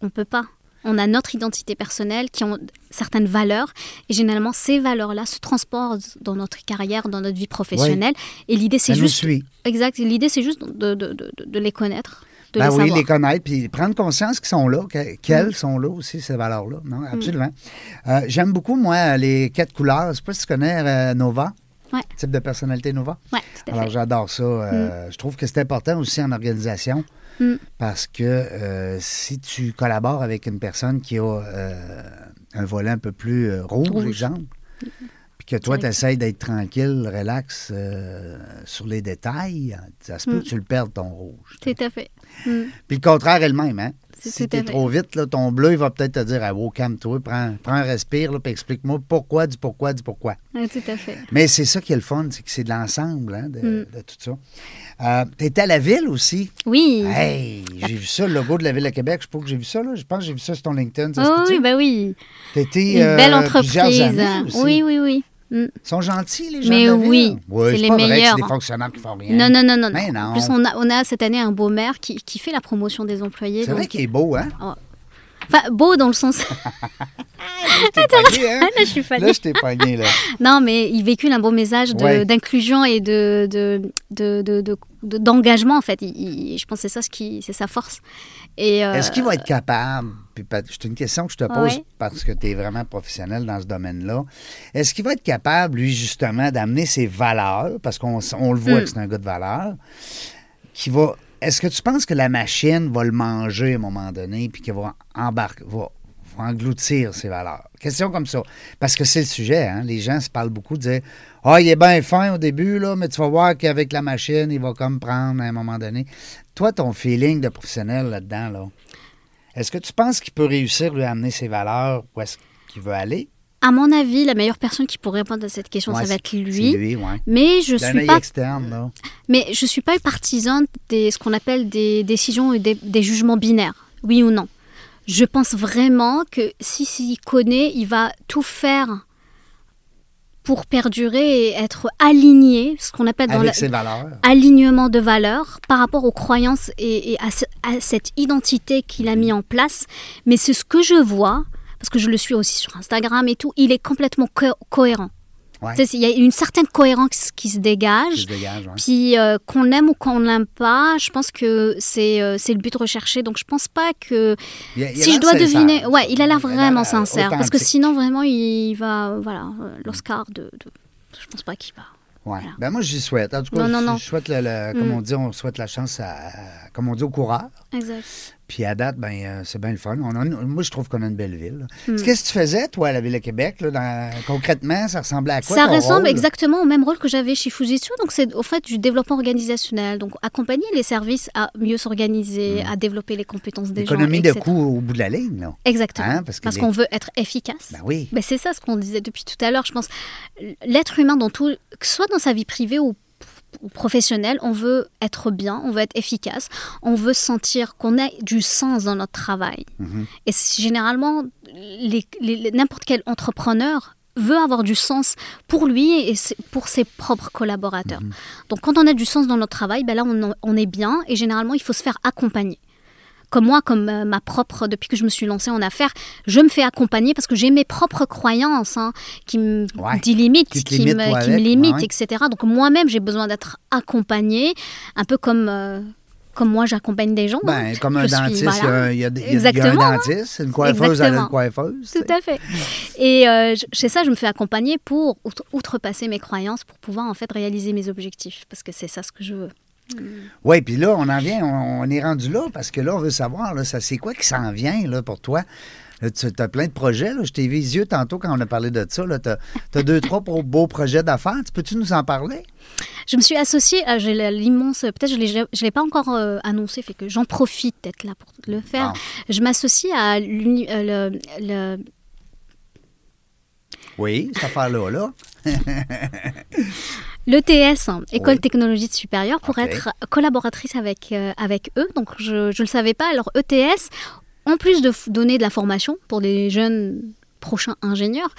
on peut pas. On a notre identité personnelle qui ont certaines valeurs et généralement ces valeurs-là se transportent dans notre carrière, dans notre vie professionnelle. Et l'idée c'est juste, suit. exact. L'idée c'est juste de, de- de- de les connaître, de Ben les oui, savoir. les connaître, puis prendre conscience qu'ils sont là, que- qu'elles Mm. sont là aussi, ces valeurs-là. Non, absolument. Euh, J'aime beaucoup, moi, les quatre couleurs. Je sais pas si tu connais euh, Nova, Ouais. type de personnalité Nova? Ouais, tout à Alors, j'adore ça. Euh, Je trouve que c'est important aussi en organisation Mm. parce que euh, si tu collabores avec une personne qui a euh, un volet un peu plus euh, rouge, Rouge. exemple, puis que toi, tu essayes d'être tranquille, relax sur les détails, ça se peut Mm. que tu le perdes, ton rouge. Tout à fait. Mm. Puis le contraire est le même, hein? Si t'es trop vite, là, ton bleu, il va peut-être te dire ah, wow, calme-toi, prends, prends un respire, puis explique-moi pourquoi, du pourquoi, du pourquoi. Tout à fait. Mais c'est ça qui est le fun, c'est que c'est de l'ensemble hein, de, Mm. de tout ça. Euh, T'étais à la ville aussi? Oui. Hey, j'ai vu ça, le logo de la ville de Québec. Je sais pas que j'ai vu ça, là. Je pense que j'ai vu ça sur ton LinkedIn. Oh, oui, bah oui. T'étais, Une euh, belle plusieurs entreprise. années aussi. Oui, oui, oui. Mm. Ils sont gentils, les gens Mais de la ville. oui, c'est les pas vrai que meilleurs. C'est des fonctionnaires qui font rien. Non, non, non, non. Mais non. En plus, on a, on a cette année un beau maire qui, qui fait la promotion des employés. C'est vrai qu'il est beau, hein? Enfin, beau dans le sens. Je t'ai pogné, hein? Là, je suis. Là, je t'ai pogné, là. Non, mais il véhicule un beau message Ouais. d'inclusion et de, de, de, de- de- d'engagement, en fait. Il- il- je pense que c'est ça ce qui, c'est sa force. Euh, Est-ce qu'il va être capable, puis peut- c'est une question que je te pose Ouais. parce que tu es vraiment professionnel dans ce domaine-là, est-ce qu'il va être capable, lui, justement, d'amener ses valeurs, parce qu'on on le voit Mm. que c'est un gars de valeurs, qui va... Est-ce que tu penses que la machine va le manger à un moment donné, puis qu'elle va embarquer, va, va engloutir ses valeurs? Question comme ça. Parce que c'est le sujet, hein? Les gens se parlent beaucoup de dire Ah, il est bien fin au début, là, mais tu vas voir qu'avec la machine, il va comme prendre à un moment donné. Toi, ton feeling de professionnel là-dedans, là, est-ce que tu penses qu'il peut réussir lui à amener ses valeurs où est-ce qu'il veut aller? à mon avis, la meilleure personne qui pourrait répondre à cette question, Ouais, ça va être lui. lui, ouais. Mais je D'un suis pas externe, là. Mais je suis pas partisane des ce qu'on appelle des décisions et des, des jugements binaires, oui ou non. Je pense vraiment que si s'il connaît, il va tout faire pour perdurer et être aligné, ce qu'on appelle dans Avec la- ses valeurs. alignement de valeurs par rapport aux croyances et, et à, ce- à cette identité qu'il a mis en place. Mais c'est ce que je vois, parce que je le suis aussi sur Instagram et tout, il est complètement co- cohérent. Ouais. Il y a une certaine cohérence qui se Qui dégage. se dégage, ouais. Puis euh, qu'on l'aime ou qu'on l'aime pas, je pense que c'est euh, le but recherché. Donc je pense pas que Il a- il a si je dois deviner, ouais, il a l'air a vraiment l'air sincère parce que sinon vraiment il va euh, voilà euh, l'Oscar de, de- je pense pas qu'il va. Ouais. Voilà. Ben moi, j'y souhaite. En tout cas, Non, non, je, non. je souhaite, le, le- comme Mm. on dit, on souhaite la chance à- comme on dit, au coureur. Exact. Puis à date, ben, euh, c'est bien le fun. On a une- moi, je trouve qu'on a une belle ville. Mm. Qu'est-ce que tu faisais, toi, à la Ville de Québec? Là, dans- concrètement, ça ressemblait à quoi? Ça ton ressemble rôle? exactement au même rôle que j'avais chez Fujitsu. Donc, c'est au fait du développement organisationnel. Donc, accompagner les services à mieux s'organiser, à dévéloper les compétences des gens. L'économie de etc. coûts au bout de la ligne, là. Exactement. Hein, parce qu'on veut être efficace. Ben oui. Ben, c'est ça ce qu'on disait depuis tout à l'heure. Je pense l'être humain, dans tout, que ce soit dans sa vie privée ou, ou professionnelle, on veut être bien, on veut être efficace, on veut sentir qu'on a du sens dans notre travail. Mhm. Et généralement, les- les- les- n'importe quel entrepreneur veut avoir du sens pour lui et pour ses propres collaborateurs. Mhm. Donc quand on a du sens dans notre travail, ben là on, on est bien et généralement il faut se faire accompagner. Comme moi, comme euh, ma propre, depuis que je me suis lancée en affaires, je me fais accompagner parce que j'ai mes propres croyances hein, qui me Ouais. délimitent, Qui me, qui me limitent, ouais. etc. Donc moi-même, j'ai besoin d'être accompagnée, un peu comme, euh, comme moi j'accompagne des gens. hein. Ben, comme un Je dentiste, il y a- voilà. il y, a, il y a- il y a Exactement, un dentiste, une coiffeuse, elle a une coiffeuse. Tout à fait. Et euh, chez ça, je me fais accompagner pour outre- outrepasser mes croyances, pour pouvoir en fait réaliser mes objectifs, parce que c'est ça ce que je veux. Oui, puis là, on en vient, on, on est rendu là, parce que là, on veut savoir, là, ça c'est quoi qui s'en vient là, pour toi? Là, tu as plein de projets. Là. Je t'ai vu les yeux tantôt quand on a parlé de ça. Tu as, deux, trois beaux projets d'affaires. Tu Peux-tu nous en parler? Je me suis associée, à- j'ai la- l'immense, peut-être je ne l'ai pas encore euh, annoncé, fait que j'en profite d'être là pour le faire. Bon. Je m'associe à euh, le- Oui, cette affaire-là. Là. l'ETS, École Oui. Technologie Supérieure, pour être collaboratrice avec, euh, avec eux. Donc je ne le savais pas. Alors ETS, en plus de donner de la formation pour les jeunes prochains ingénieurs,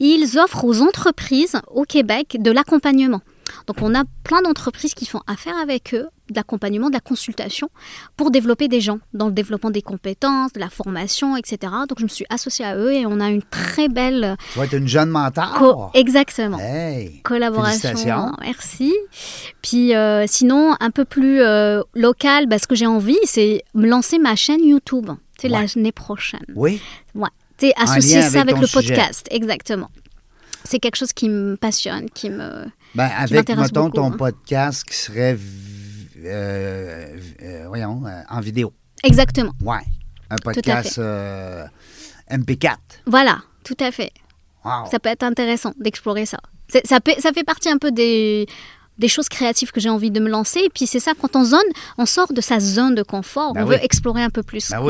ils offrent aux entreprises au Québec de l'accompagnement. Donc on a plein d'entreprises qui font affaire avec eux, de l'accompagnement, de la consultation, pour développer des gens, dans le développement des compétences, de la formation, etc. Donc je me suis associée à eux et on a une très belle... Tu vas être une jeune mentor. Exactement. Hey! Collaboration. Merci. Puis euh, sinon, un peu plus euh, local, bah, ce que j'ai envie, c'est me lancer ma chaîne YouTube. C'est Ouais. l'année prochaine. Oui? Ouais. Tu sais, associer lien ça avec avec le sujet. podcast. Exactement. C'est quelque chose qui me passionne, qui me... Ben, avec, mettons, beaucoup, ton hein. podcast qui serait, euh, euh, voyons, euh, en vidéo. Exactement. Ouais. Un podcast euh, MP4. Voilà, tout à fait. Wow. Ça peut être intéressant d'explorer ça. Ça, peut- ça fait partie un peu des, des choses créatives que j'ai envie de me lancer. Et puis c'est ça, quand on zone, on sort de sa zone de confort. Ben on oui. veut explorer un peu plus Ben ce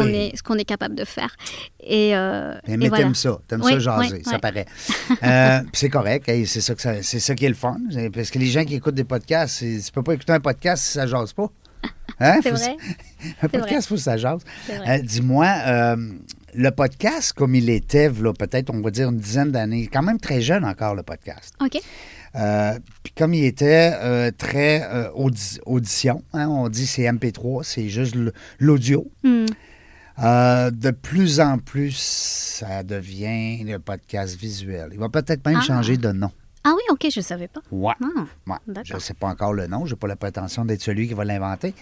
qu'on oui. est, est capable de faire. Et, euh, Mais, et mais voilà. t'aimes ça, t'aimes Oui, ça jaser, ça paraît. Euh, c'est correct, c'est ça, ça- ça qui est le fun. Parce que les gens qui écoutent des podcasts, tu peux pas écouter un podcast si ça jase pas. Hein? C'est vrai. Un podcast, il faut que ça jase. Euh, Dis-moi, le podcast, comme il était, peut-être, on va dire une dizaine d'années, quand même très jeune encore, le podcast. OK. Euh, Puis comme il était euh, très euh, audi- audition, hein, on dit c'est MP3, c'est juste l'audio. Hmm. Euh, de plus en plus, ça devient le podcast visuel. Il va peut-être même Ah. changer de nom. Ah oui, OK, je ne savais pas. Ouais. Ah, Ouais. Je ne sais pas encore le nom, je n'ai pas la prétention d'être celui qui va l'inventer,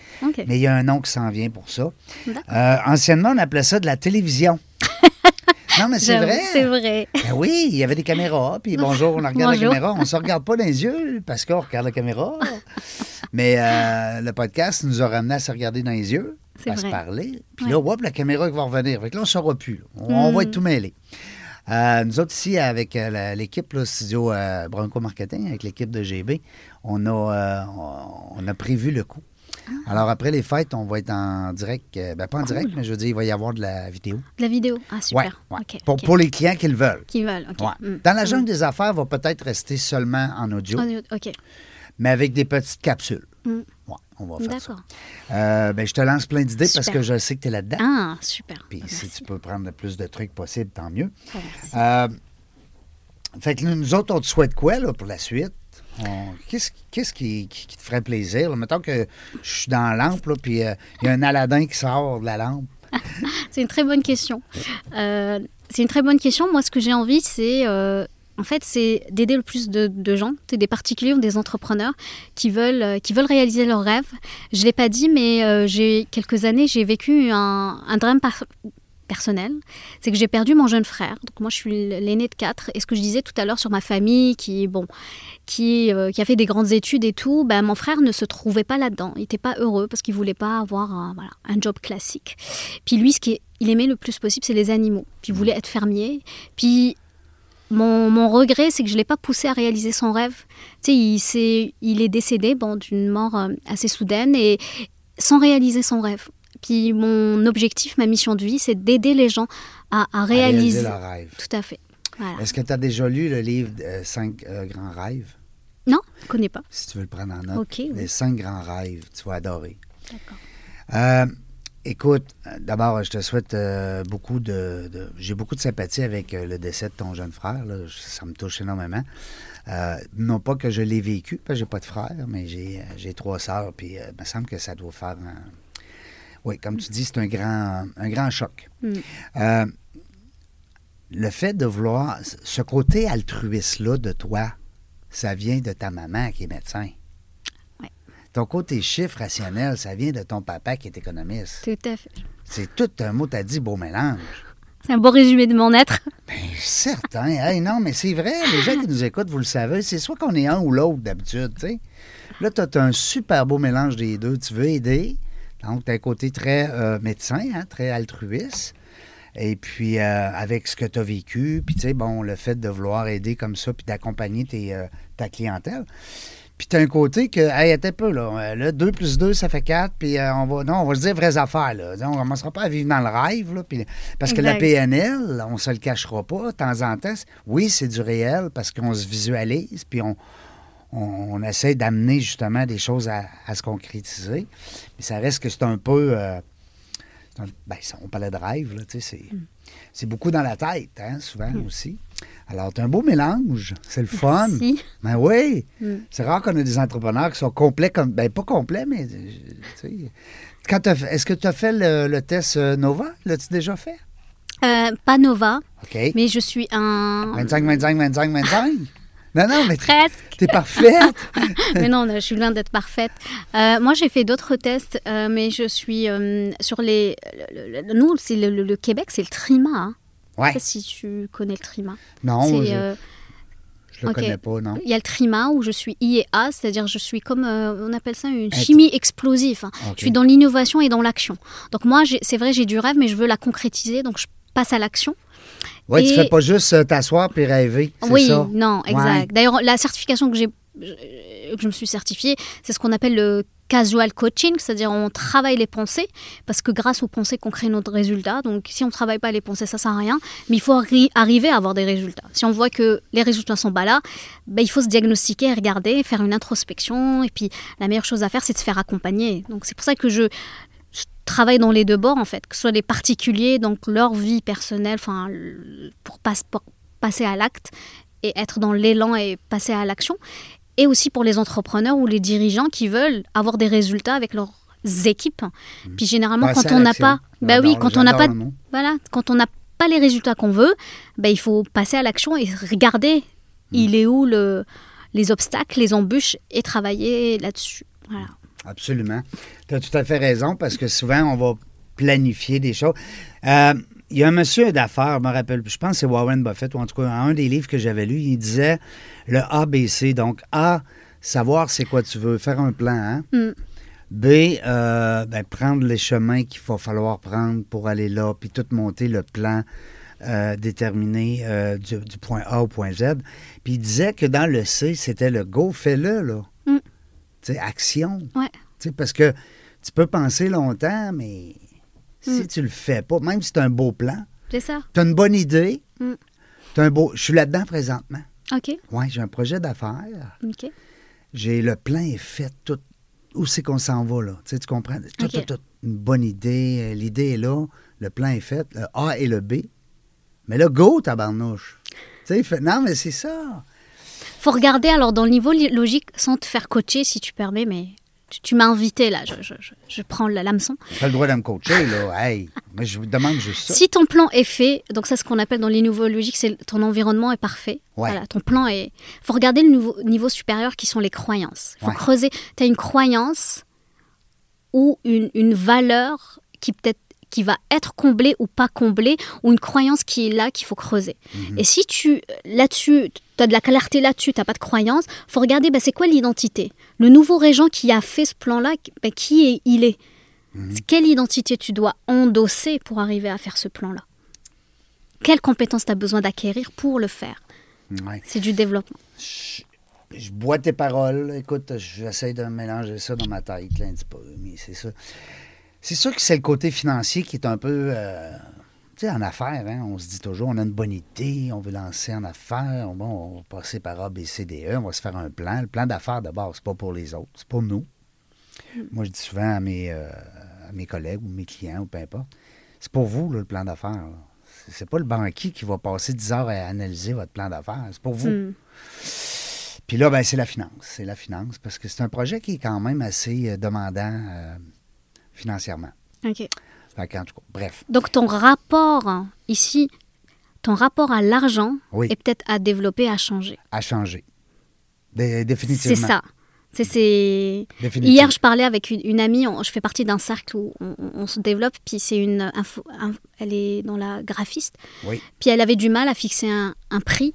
mais il y a un nom qui s'en vient pour ça. Euh, anciennement, on appelait ça de la télévision. non, mais c'est vrai. C'est vrai. Ben oui, il y avait des caméras, puis bonjour, on regarde la caméra. On ne se regarde pas dans les yeux parce qu'on regarde la caméra. Mais euh, le podcast nous a ramené à se regarder dans les yeux, à se parler. Puis Ouais. là, hop, la caméra qui va revenir. Fait que là, on ne saura plus. On, on va Hmm. être tout mêlés. Euh, nous autres ici, avec euh, l'équipe, Studio Bronco Marketing, avec l'équipe de GB, on a, on, on a prévu le coup. Ah. Alors, après les fêtes, on va être en direct. euh, ben, pas en direct, mais je veux dire, il va y avoir de la vidéo. De la vidéo. Ah, super. Ouais, ouais. OK, Pour, les clients qui le veulent. Qui veulent. OK. Ouais. Hmm. Dans la jungle des affaires, va peut-être rester seulement en audio, Audio, OK. mais avec des petites capsules. Mm. Ouais, on va faire ça. D'accord. Euh, ben, je te lance plein d'idées parce que je sais que tu es là-dedans. Ah, super. Puis si tu peux prendre le plus de trucs possible, tant mieux. Merci. Euh, fait que nous, nous autres, on te souhaite quoi là, pour la suite? Qu'est-ce qu'est-ce qui, qui- te ferait plaisir? Mettons que je suis dans la lampe, puis euh, il y a un Aladdin qui sort de la lampe. C'est une très bonne question. Euh, c'est une très bonne question. Moi, ce que j'ai envie, c'est euh, en fait, d'aider le plus de, gens, des particuliers ou des entrepreneurs qui veulent, qui veulent réaliser leurs rêves. Je l'ai pas dit, mais j'ai quelques années, j'ai vécu un, un drame par- personnel. C'est que j'ai perdu mon jeune frère. Donc moi, je suis l'aîné de quatre. Et ce que je disais tout à l'heure sur ma famille, qui bon, qui, euh, qui a fait des grandes études et tout, ben, mon frère ne se trouvait pas là-dedans. Il n'était pas heureux parce qu'il voulait pas avoir un, voilà, un job classique. Puis lui, ce qu'il il aimait le plus possible, c'est les animaux. Puis il voulait être fermier. Puis mon, regret, c'est que je ne l'ai pas poussé à réaliser son rêve. Tu sais, il, s'est- il est décédé bon, d'une mort euh, assez soudaine et sans réaliser son rêve. Puis mon objectif, ma mission de vie, c'est d'aider les gens à, à à réaliser. leur rêve. Tout à fait. Voilà. Est-ce que tu as déjà lu le livre euh, Cinq euh, grands rêves? Non, je ne connais pas. Si tu veux le prendre en note. Ok, oui. Les cinq grands rêves, tu vas adorer. D'accord. Euh, écoute, euh, d'abord, je te souhaite euh, beaucoup de, de- J'ai beaucoup de sympathie avec euh, le décès de ton jeune frère. là. Ça me touche énormément. Euh, non pas que je l'ai vécu, parce que j'ai pas de frère, mais j'ai, euh, j'ai trois sœurs, puis euh, il me semble que ça doit faire un... Oui, comme tu dis, c'est un grand, un grand choc. Mm. Euh, le fait de vouloir... Ce côté altruiste-là de toi, ça vient de ta maman qui est médecin. Ouais. Ton côté chiffre rationnel, ça vient de ton papa qui est économiste. Tout à fait. C'est tout un mot, t'as dit, beau mélange. C'est un beau résumé de mon être. Ben, certain. Hey, non, mais c'est vrai, les gens qui nous écoutent, vous le savez, c'est soit qu'on est un ou l'autre d'habitude, tu sais. Là, tu as un super beau mélange des deux. Tu veux aider, donc tu as un côté très euh, médecin, hein, très altruiste. Et puis, euh, avec ce que tu as vécu, puis tu sais, bon, le fait de vouloir aider comme ça, puis d'accompagner euh, ta clientèle. Puis tu as un côté que, hey, attends un peu, là, là 2 plus 2, ça fait 4, puis euh, on va, non, on va se dire vraies affaires, là. On ne commencera pas à vivre dans le rêve, là, puis, parce que la. PNL, on se le cachera pas, de temps en temps, oui, c'est du réel, parce qu'on se visualise, puis on, on, essaie d'amener justement des choses à, à se concrétiser, mais ça reste que c'est un peu... euh, ben, ça, on parlait de rêve, là, tu sais, c'est, Mm. c'est beaucoup dans la tête, hein, souvent aussi. Alors, tu un beau mélange, c'est le fun. Si. Ben oui, Mm. c'est rare qu'on ait des entrepreneurs qui sont complets comme, ben pas complets, mais, euh, tu sais. Quand est-ce que tu as fait le, le test euh, Nova? L'as-tu déjà fait? Euh, pas Nova, OK. mais je suis un. 25, 25, 25, 25? Non, non, mais Presque. t'es parfaite. mais non, je suis loin d'être parfaite. Euh, moi, j'ai fait d'autres tests, euh, mais je suis euh, sur les. le- le- nous, c'est le, Québec, c'est le TRIMA. hein. Je Ouais. sais pas si tu connais le TRIMA. Non, je, je le connais pas, non. Il y a le TRIMA où je suis IEA, c'est-à-dire je suis comme, euh, on appelle ça une chimie explosive. hein. Je suis dans l'innovation et dans l'action. Donc moi, c'est vrai, j'ai du rêve, mais je veux la concrétiser, donc je passe à l'action. Ouais, tu Et- fais pas juste euh, t'asseoir puis rêver, c'est Oui, ça? non, Ouais. exact. D'ailleurs, la certification que j'ai que je me suis certifiée, c'est ce qu'on appelle le casual coaching, c'est-à-dire on travaille les pensées, parce que grâce aux pensées qu'on crée notre résultat. Donc si on ne travaille pas les pensées, ça sert à rien, mais il faut arri- arriver à avoir des résultats. Si on voit que les résultats sont pas là, ben, il faut se diagnostiquer, regarder, faire une introspection, et puis la meilleure chose à faire, c'est de se faire accompagner. Donc c'est pour ça que je, je travaille dans les deux bords, en fait, que ce soit les particuliers, donc leur vie personnelle, enfin, pour, pas- pour passer à l'acte, et être dans l'élan et passer à l'action, et aussi pour les entrepreneurs ou les dirigeants qui veulent avoir des résultats avec leurs équipes. Puis généralement, Passer quand à on n'a pas, bah oui, quand on n'a pas, voilà, quand on n'a pas les résultats qu'on veut, bah, il faut passer à l'action et regarder, il est où le, les obstacles, les embûches, et travailler là-dessus. Voilà. Absolument. Tu as tout à fait raison parce que souvent, on va planifier des choses. Euh, Il y a un monsieur d'affaires, je me rappelle, je pense que c'est Warren Buffett, ou en tout cas, un des livres que j'avais lu, il disait le ABC. Donc, A, savoir c'est quoi tu veux, faire un plan. hein. Mm. B, euh, ben, prendre les chemins qu'il va falloir prendre pour aller là, puis tout monter le plan euh, déterminé du, du point A au point Z. Puis il disait que dans le C, c'était le go, fais-le, là. Mm. Tu sais, action. Ouais. Tu sais, parce que tu peux penser longtemps, mais si Mm. tu le fais pas, même si tu as un beau plan, C'est ça. tu as une bonne idée, Mm. un beau. Je suis là-dedans présentement. OK. Oui, j'ai un projet d'affaires. OK. J'ai le plan est fait, tout. Où c'est qu'on s'en va, là? Tu sais, tu comprends? Tout, tout, tout. Une bonne idée. euh, L'idée est là. Le plan est fait. Le A et le B. Mais là, go, tabarnouche. Tu sais, il fait, non, mais c'est ça. Faut regarder alors dans le niveau logique sans te faire coacher si tu permets, mais tu, tu m'as invité là, je, je- je- prends la- l'hameçon. Tu as le droit de me coacher, là. Hey, mais je vous demande juste ça. Si ton plan est fait, donc ça ce qu'on appelle dans les niveaux logiques, c'est ton environnement est parfait. Ouais. Voilà, ton plan est. faut regarder le niveau, niveau supérieur qui sont les croyances. faut Ouais. creuser. Tu as une croyance ou une, une valeur qui peut-être qui va être comblée ou pas comblée, ou une croyance qui est là qu'il faut creuser. Mhm. Et si tu, là-dessus, tu as de la clarté là-dessus, tu n'as pas de croyance, faut regarder bah, c'est quoi l'identité? Le nouveau régent qui a fait ce plan-là, bah, qui est, il est? Mhm. Quelle identité tu dois endosser pour arriver à faire ce plan-là? Quelles compétences tu as besoin d'acquérir pour le faire? Ouais. C'est du développement. Je bois tes paroles. Écoute, j'essaie de mélanger ça dans ma tête, là, un petit peu, mais c'est ça. C'est sûr que c'est le côté financier qui est un peu. euh, tu sais, en affaires, hein, on se dit toujours, on a une bonne idée, on veut lancer en affaires, bon, on va passer par A, B, C, D, E, on va se faire un plan. Le plan d'affaires, d'abord, c'est pas pour les autres, c'est pour nous. Moi, je dis souvent à mes, euh, à mes collègues ou mes clients, ou peu importe, c'est pour vous, là, le plan d'affaires. C'est pas le banquier qui va passer 10 heures à analyser votre plan d'affaires, c'est pour vous. Hmm. Puis là, ben, c'est la finance. C'est la finance parce que c'est un projet qui est quand même assez euh, demandant euh, financièrement. Ok. Bref. Donc ton rapport hein, ici, ton rapport à l'argent Oui. est peut-être à développer, à changer. À changer. Dé- C'est définitivement. ça. C'est, c'est... Définitivement. Hier, je parlais avec une, une amie, on- je fais partie d'un cercle où on, se développe, puis c'est une info, elle est dans la graphiste, Oui. puis elle avait du mal à fixer un, un prix.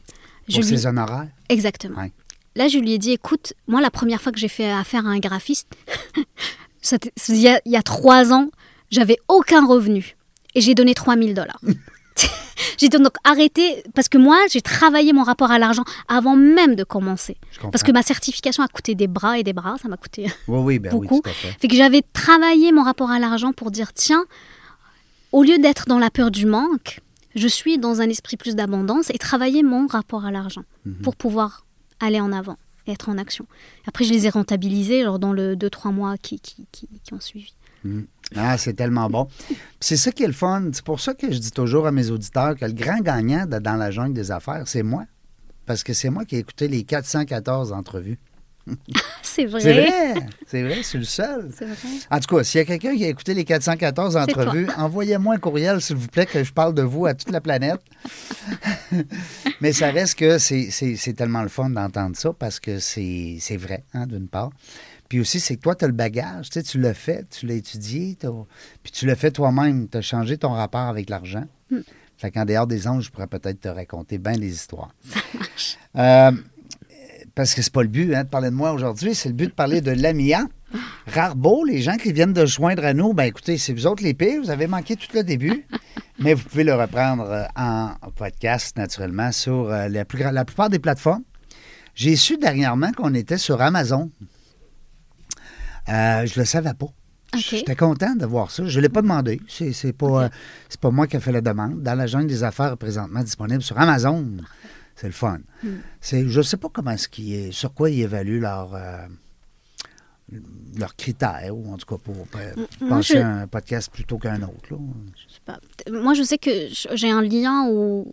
Je Pour lui- ses honoraires. Exactement. Ouais. Là, je lui ai dit, écoute, moi, la première fois que j'ai fait affaire à un graphiste, c'était- il y, a, il y a trois ans, j'avais aucun revenu. Et j'ai donné 3000 dollars. j'ai donc arrêté, parce que moi, j'ai travaillé mon rapport à l'argent avant même de commencer. Parce que ma certification a coûté des bras et des bras, ça m'a coûté Oui, oui, ben beaucoup. oui, fait. que j'avais travaillé mon rapport à l'argent pour dire tiens, au lieu d'être dans la peur du manque, je suis dans un esprit plus d'abondance et travailler mon rapport à l'argent Mhm. pour pouvoir aller en avant et être en action. Après, je les ai rentabilisés genre dans le 2-3 mois qui, qui, qui, qui ont suivi. Mhm. Ah, c'est tellement bon. C'est ça qui est le fun. C'est pour ça que je dis toujours à mes auditeurs que le grand gagnant de- dans la jungle des affaires, c'est moi. Parce que c'est moi qui ai écouté les 414 entrevues. C'est vrai. C'est vrai, c'est vrai, c'est le seul. C'est vrai. En tout cas, s'il y a quelqu'un qui a écouté les 414 C'est toi. entrevues, envoyez-moi un courriel, s'il vous plaît, que je parle de vous à toute la planète. Mais ça reste que c'est- tellement le fun d'entendre ça parce que c'est c'est vrai, hein, d'une part. Puis aussi, c'est que toi, tu as le bagage, tu sais, tu l'as fait, tu l'as étudié, puis tu l'as fait toi-même, tu as changé ton rapport avec l'argent. Hmm. Fait qu'en dehors des anges, je pourrais peut-être te raconter bien des histoires. Euh, parce que c'est pas le but hein, de parler de moi aujourd'hui, c'est le but de parler de l'AMIA. Rarebo, les gens qui viennent de se joindre à nous, ben écoutez, c'est vous autres les pires, vous avez manqué tout le début, mais vous pouvez le reprendre euh, en podcast naturellement sur euh, la, plus gra- la plupart des plateformes. J'ai su dernièrement qu'on était sur Amazon. Euh, je le savais pas. J'étais content de voir ça. Je ne l'ai pas demandé. C'est, c'est pas, euh, c'est pas moi qui ai fait la demande. Dans la jungle des affaires présentement disponible sur Amazon. C'est le fun. C'est, je ne sais pas comment est-ce qu'il est, sur quoi ils évaluent leur, euh, leurs critères, ou en tout cas pour euh, moi, je- à un podcast plutôt qu'un autre. là. Je sais pas. Moi, je sais que j'ai un lien où,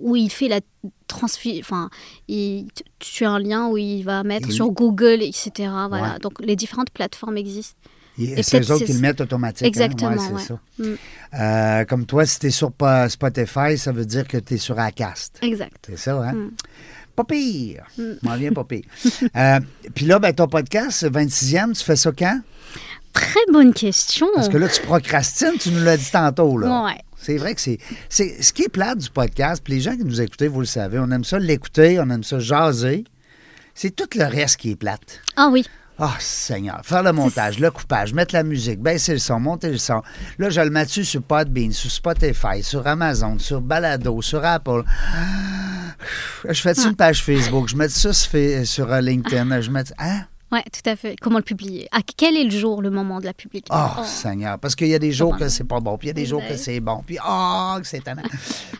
où il fait la transfi... Enfin, il- tu- as un lien où il va mettre sur Google, etc. Voilà. Ouais. Donc, les différentes plateformes existent. Et, Et c'est eux autres qui le mettent automatiquement. Exactement, c'est ouais. ça. Mm. Euh, comme toi, si tu es sur Spotify, ça veut dire que tu es sur Acast. Exact. C'est ça, hein? Mm. Pas pire. M'en viens pas pire. Euh, Puis là, ben, ton podcast, 26e, tu fais ça quand? Très bonne question. Parce que là, tu procrastines, tu nous l'as dit tantôt. Là. Ouais. C'est vrai que c'est, c'est. Ce qui est plate du podcast, puis les gens qui nous écoutent, vous le savez, on aime ça l'écouter, on aime ça jaser. C'est tout le reste qui est plate. Ah oui. Ah, Seigneur. Faire le montage, le coupage, mettre la musique, baisser le son, monter le son. Là, je le mets dessus sur Podbean, sur Spotify, sur Amazon, sur Balado, sur Apple. Je fais une page Facebook, je mets ça sur, sur euh, LinkedIn, je mets. Hein? Ouais, tout à fait. Comment le publier? À quel est le jour, le moment de la publication? Oh, Seigneur. Parce qu'il y a des jours que c'est pas bon, puis il y a des jours que Ouais. c'est bon, puis oh, que c'est tannant.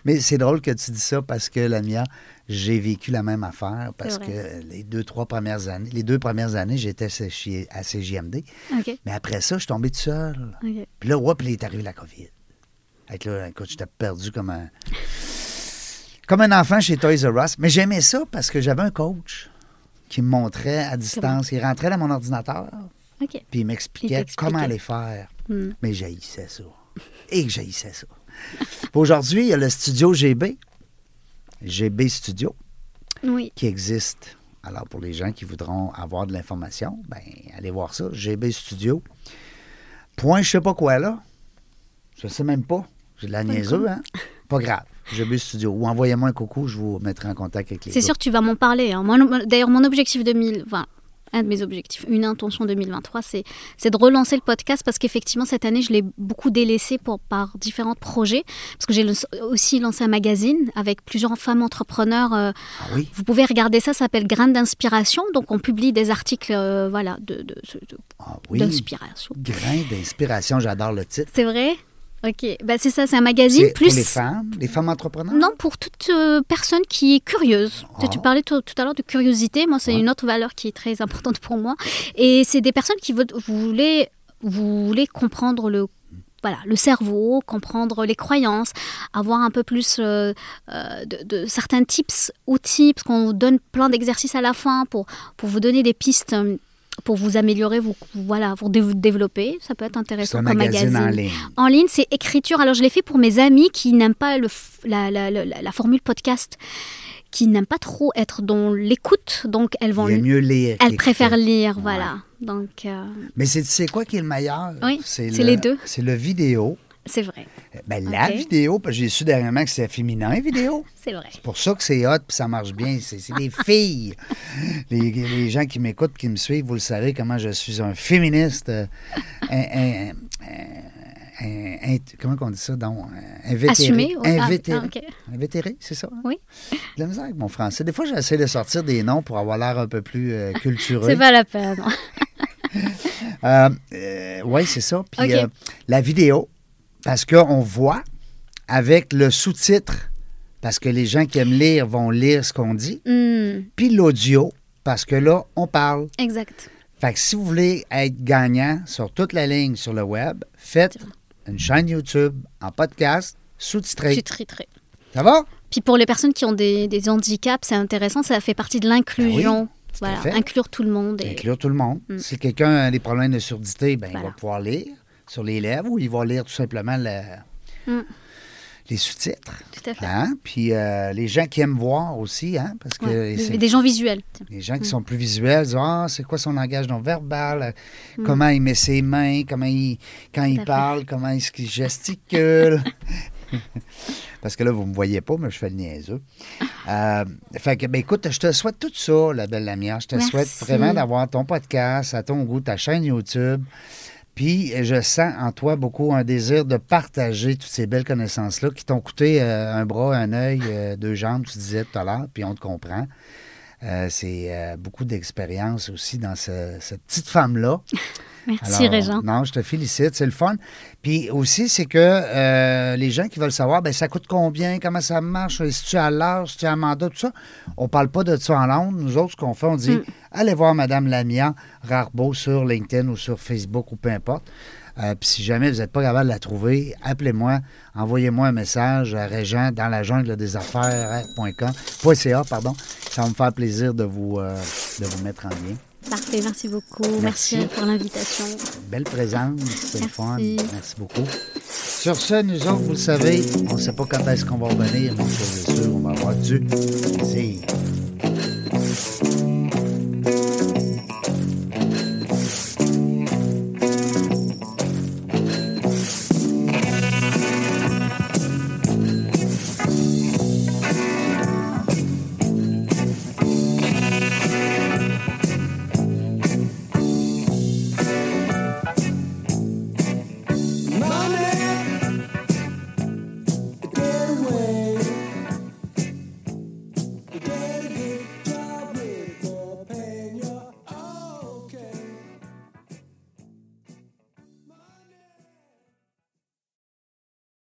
Mais c'est drôle que tu dis ça parce que, la mienne, j'ai vécu la même affaire parce que les deux, trois premières années, les deux premières années, j'étais à CJMD. Mais après ça, je suis tombé tout seul. Puis là, hop, il est arrivé la COVID. Que là, écoute, j'étais perdu comme un. Comme un enfant chez Toys R Us. Mais j'aimais ça parce que j'avais un coach qui me montrait à distance. Il rentrait dans mon ordinateur, puis il m'expliquait comment aller faire. Hmm. Mais j'haïssais ça. Et que j'haïssais ça. Aujourd'hui, il y a le studio GB. GB Studio, Oui. qui existe. Alors, pour les gens qui voudront avoir de l'information, ben, allez voir ça. GB Studio. Point, je sais pas quoi, là. Je sais même pas. J'ai de la niaiseux, hein? Pas grave. GB Studio. Ou envoyez-moi un coucou, je vous mettrai en contact avec les C'est gars. sûr que tu vas m'en parler. hein. D'ailleurs, mon objectif 2000, enfin, un de mes objectifs, une intention 2023, c'est c'est de relancer le podcast parce qu'effectivement, cette année, je l'ai beaucoup délaissé pour, par différents projets. Parce que j'ai aussi lancé un magazine avec plusieurs femmes entrepreneurs. euh, Ah oui? vous pouvez regarder ça, ça s'appelle Graines d'inspiration. Donc, on publie des articles euh, voilà, de, de- de- Ah oui? d'inspiration. Grain d'inspiration, j'adore le titre. C'est vrai? Ok, bah, c'est ça, c'est un magazine plus. pour les femmes, les femmes entrepreneurs? Non, pour toute euh, personne qui est curieuse. Tu Ah. parlais tout, tout à l'heure de curiosité. Moi, c'est Ouais. une autre valeur qui est très importante pour moi. Et c'est des personnes qui veulent, vous voulez, vous voulez comprendre le, voilà, le cerveau, comprendre les croyances, avoir un peu plus euh, euh, de, de certains tips, outils, parce qu'on vous donne plein d'exercices à la fin pour, pour vous donner des pistes. Pour vous améliorer, vous, voilà, pour vous développer, ça peut être intéressant comme magazine, magazine. en ligne. En ligne, c'est écriture. Alors, je l'ai fait pour mes amis qui n'aiment pas le, la, la- la- la formule podcast, qui n'aiment pas trop être dans l'écoute. Donc, elles vont. Il mieux lire. Elles préfèrent lire, Ouais. voilà. Donc, euh, Mais c'est c'est quoi qui est le meilleur? Oui, c'est le- les deux. C'est le vidéo. C'est vrai. Ben, la vidéo, parce que j'ai su dernièrement que c'est féminin, vidéo. C'est vrai. C'est pour ça que c'est hot puis ça marche bien. C'est des filles. les, les gens qui m'écoutent, qui me suivent, vous le savez comment je suis un féministe. euh, un- comment on dit ça? Donc, un invétéré. Assumé. oui. Ah, Invétéré. ah, ok. Invétéré, c'est ça? hein? Oui. De la misère avec mon français. Des fois, j'essaie de sortir des noms pour avoir l'air un peu plus euh, cultureux. C'est pas la peine. Euh, euh, oui, c'est ça. Puis euh, la vidéo, parce qu'on voit avec le sous-titre, parce que les gens qui aiment lire vont lire ce qu'on dit, Hmm, puis l'audio, parce que là, on parle. exact. Fait que si vous voulez être gagnant sur toute la ligne sur le web, faites une chaîne YouTube en podcast sous-titré. Sous-titré. Ça va? Puis pour les personnes qui ont des, des handicaps, c'est intéressant, ça fait partie de l'inclusion. voilà, fait. inclure tout le monde. Et... Inclure tout le monde. Mm. Si quelqu'un a des problèmes de surdité, ben, il Voilà. va pouvoir lire sur les lèvres ou il va lire tout simplement le- Mm. les sous-titres. Tout à fait. Hein? Puis euh, les gens qui aiment voir aussi, hein? parce que Ouais. Des, gens visuels. les gens qui Mm. sont plus visuels disent Ah, c'est quoi son langage non verbal? Euh, Mm. Comment il met ses mains? Comment il, Quand il fait. parle, comment est-ce qu'il gesticule? Parce que là, vous ne me voyez pas, mais je fais le niaiseux. Euh, fait que, ben, écoute, je te souhaite tout ça, la belle Lamia. Je te Merci. souhaite vraiment d'avoir ton podcast, à ton goût, ta chaîne YouTube. Puis, je sens en toi beaucoup un désir de partager toutes ces belles connaissances-là qui t'ont coûté euh, un bras, un œil, euh, deux jambes, tu disais tout à l'heure, puis on te comprend. Euh, c'est euh, beaucoup d'expérience aussi dans ce- cette petite femme-là. Merci, Régent. Non, je te félicite, c'est le fun. Puis aussi, c'est que euh, les gens qui veulent savoir, ben ça coûte combien, comment ça marche, si tu as l'heure, si tu as un mandat, tout ça, on parle pas de ça en Londres. Nous autres, ce qu'on fait, on dit, Mm. allez voir Mme Lamia Rarbeau sur LinkedIn ou sur Facebook ou peu importe. Euh, Puis si jamais vous n'êtes pas capable de la trouver, appelez-moi, envoyez-moi un message à Régent dans la jungle des affaires.com, .ca, pardon. Ça va me faire plaisir de vous, euh, de vous mettre en lien. Parfait, merci beaucoup. Merci. Merci, pour l'invitation. Belle présence, c'est le Merci. fun. Merci beaucoup. Sur ce, nous autres, vous le savez, on ne sait pas quand est-ce qu'on va revenir, mais on est sûr, on va avoir du plaisir.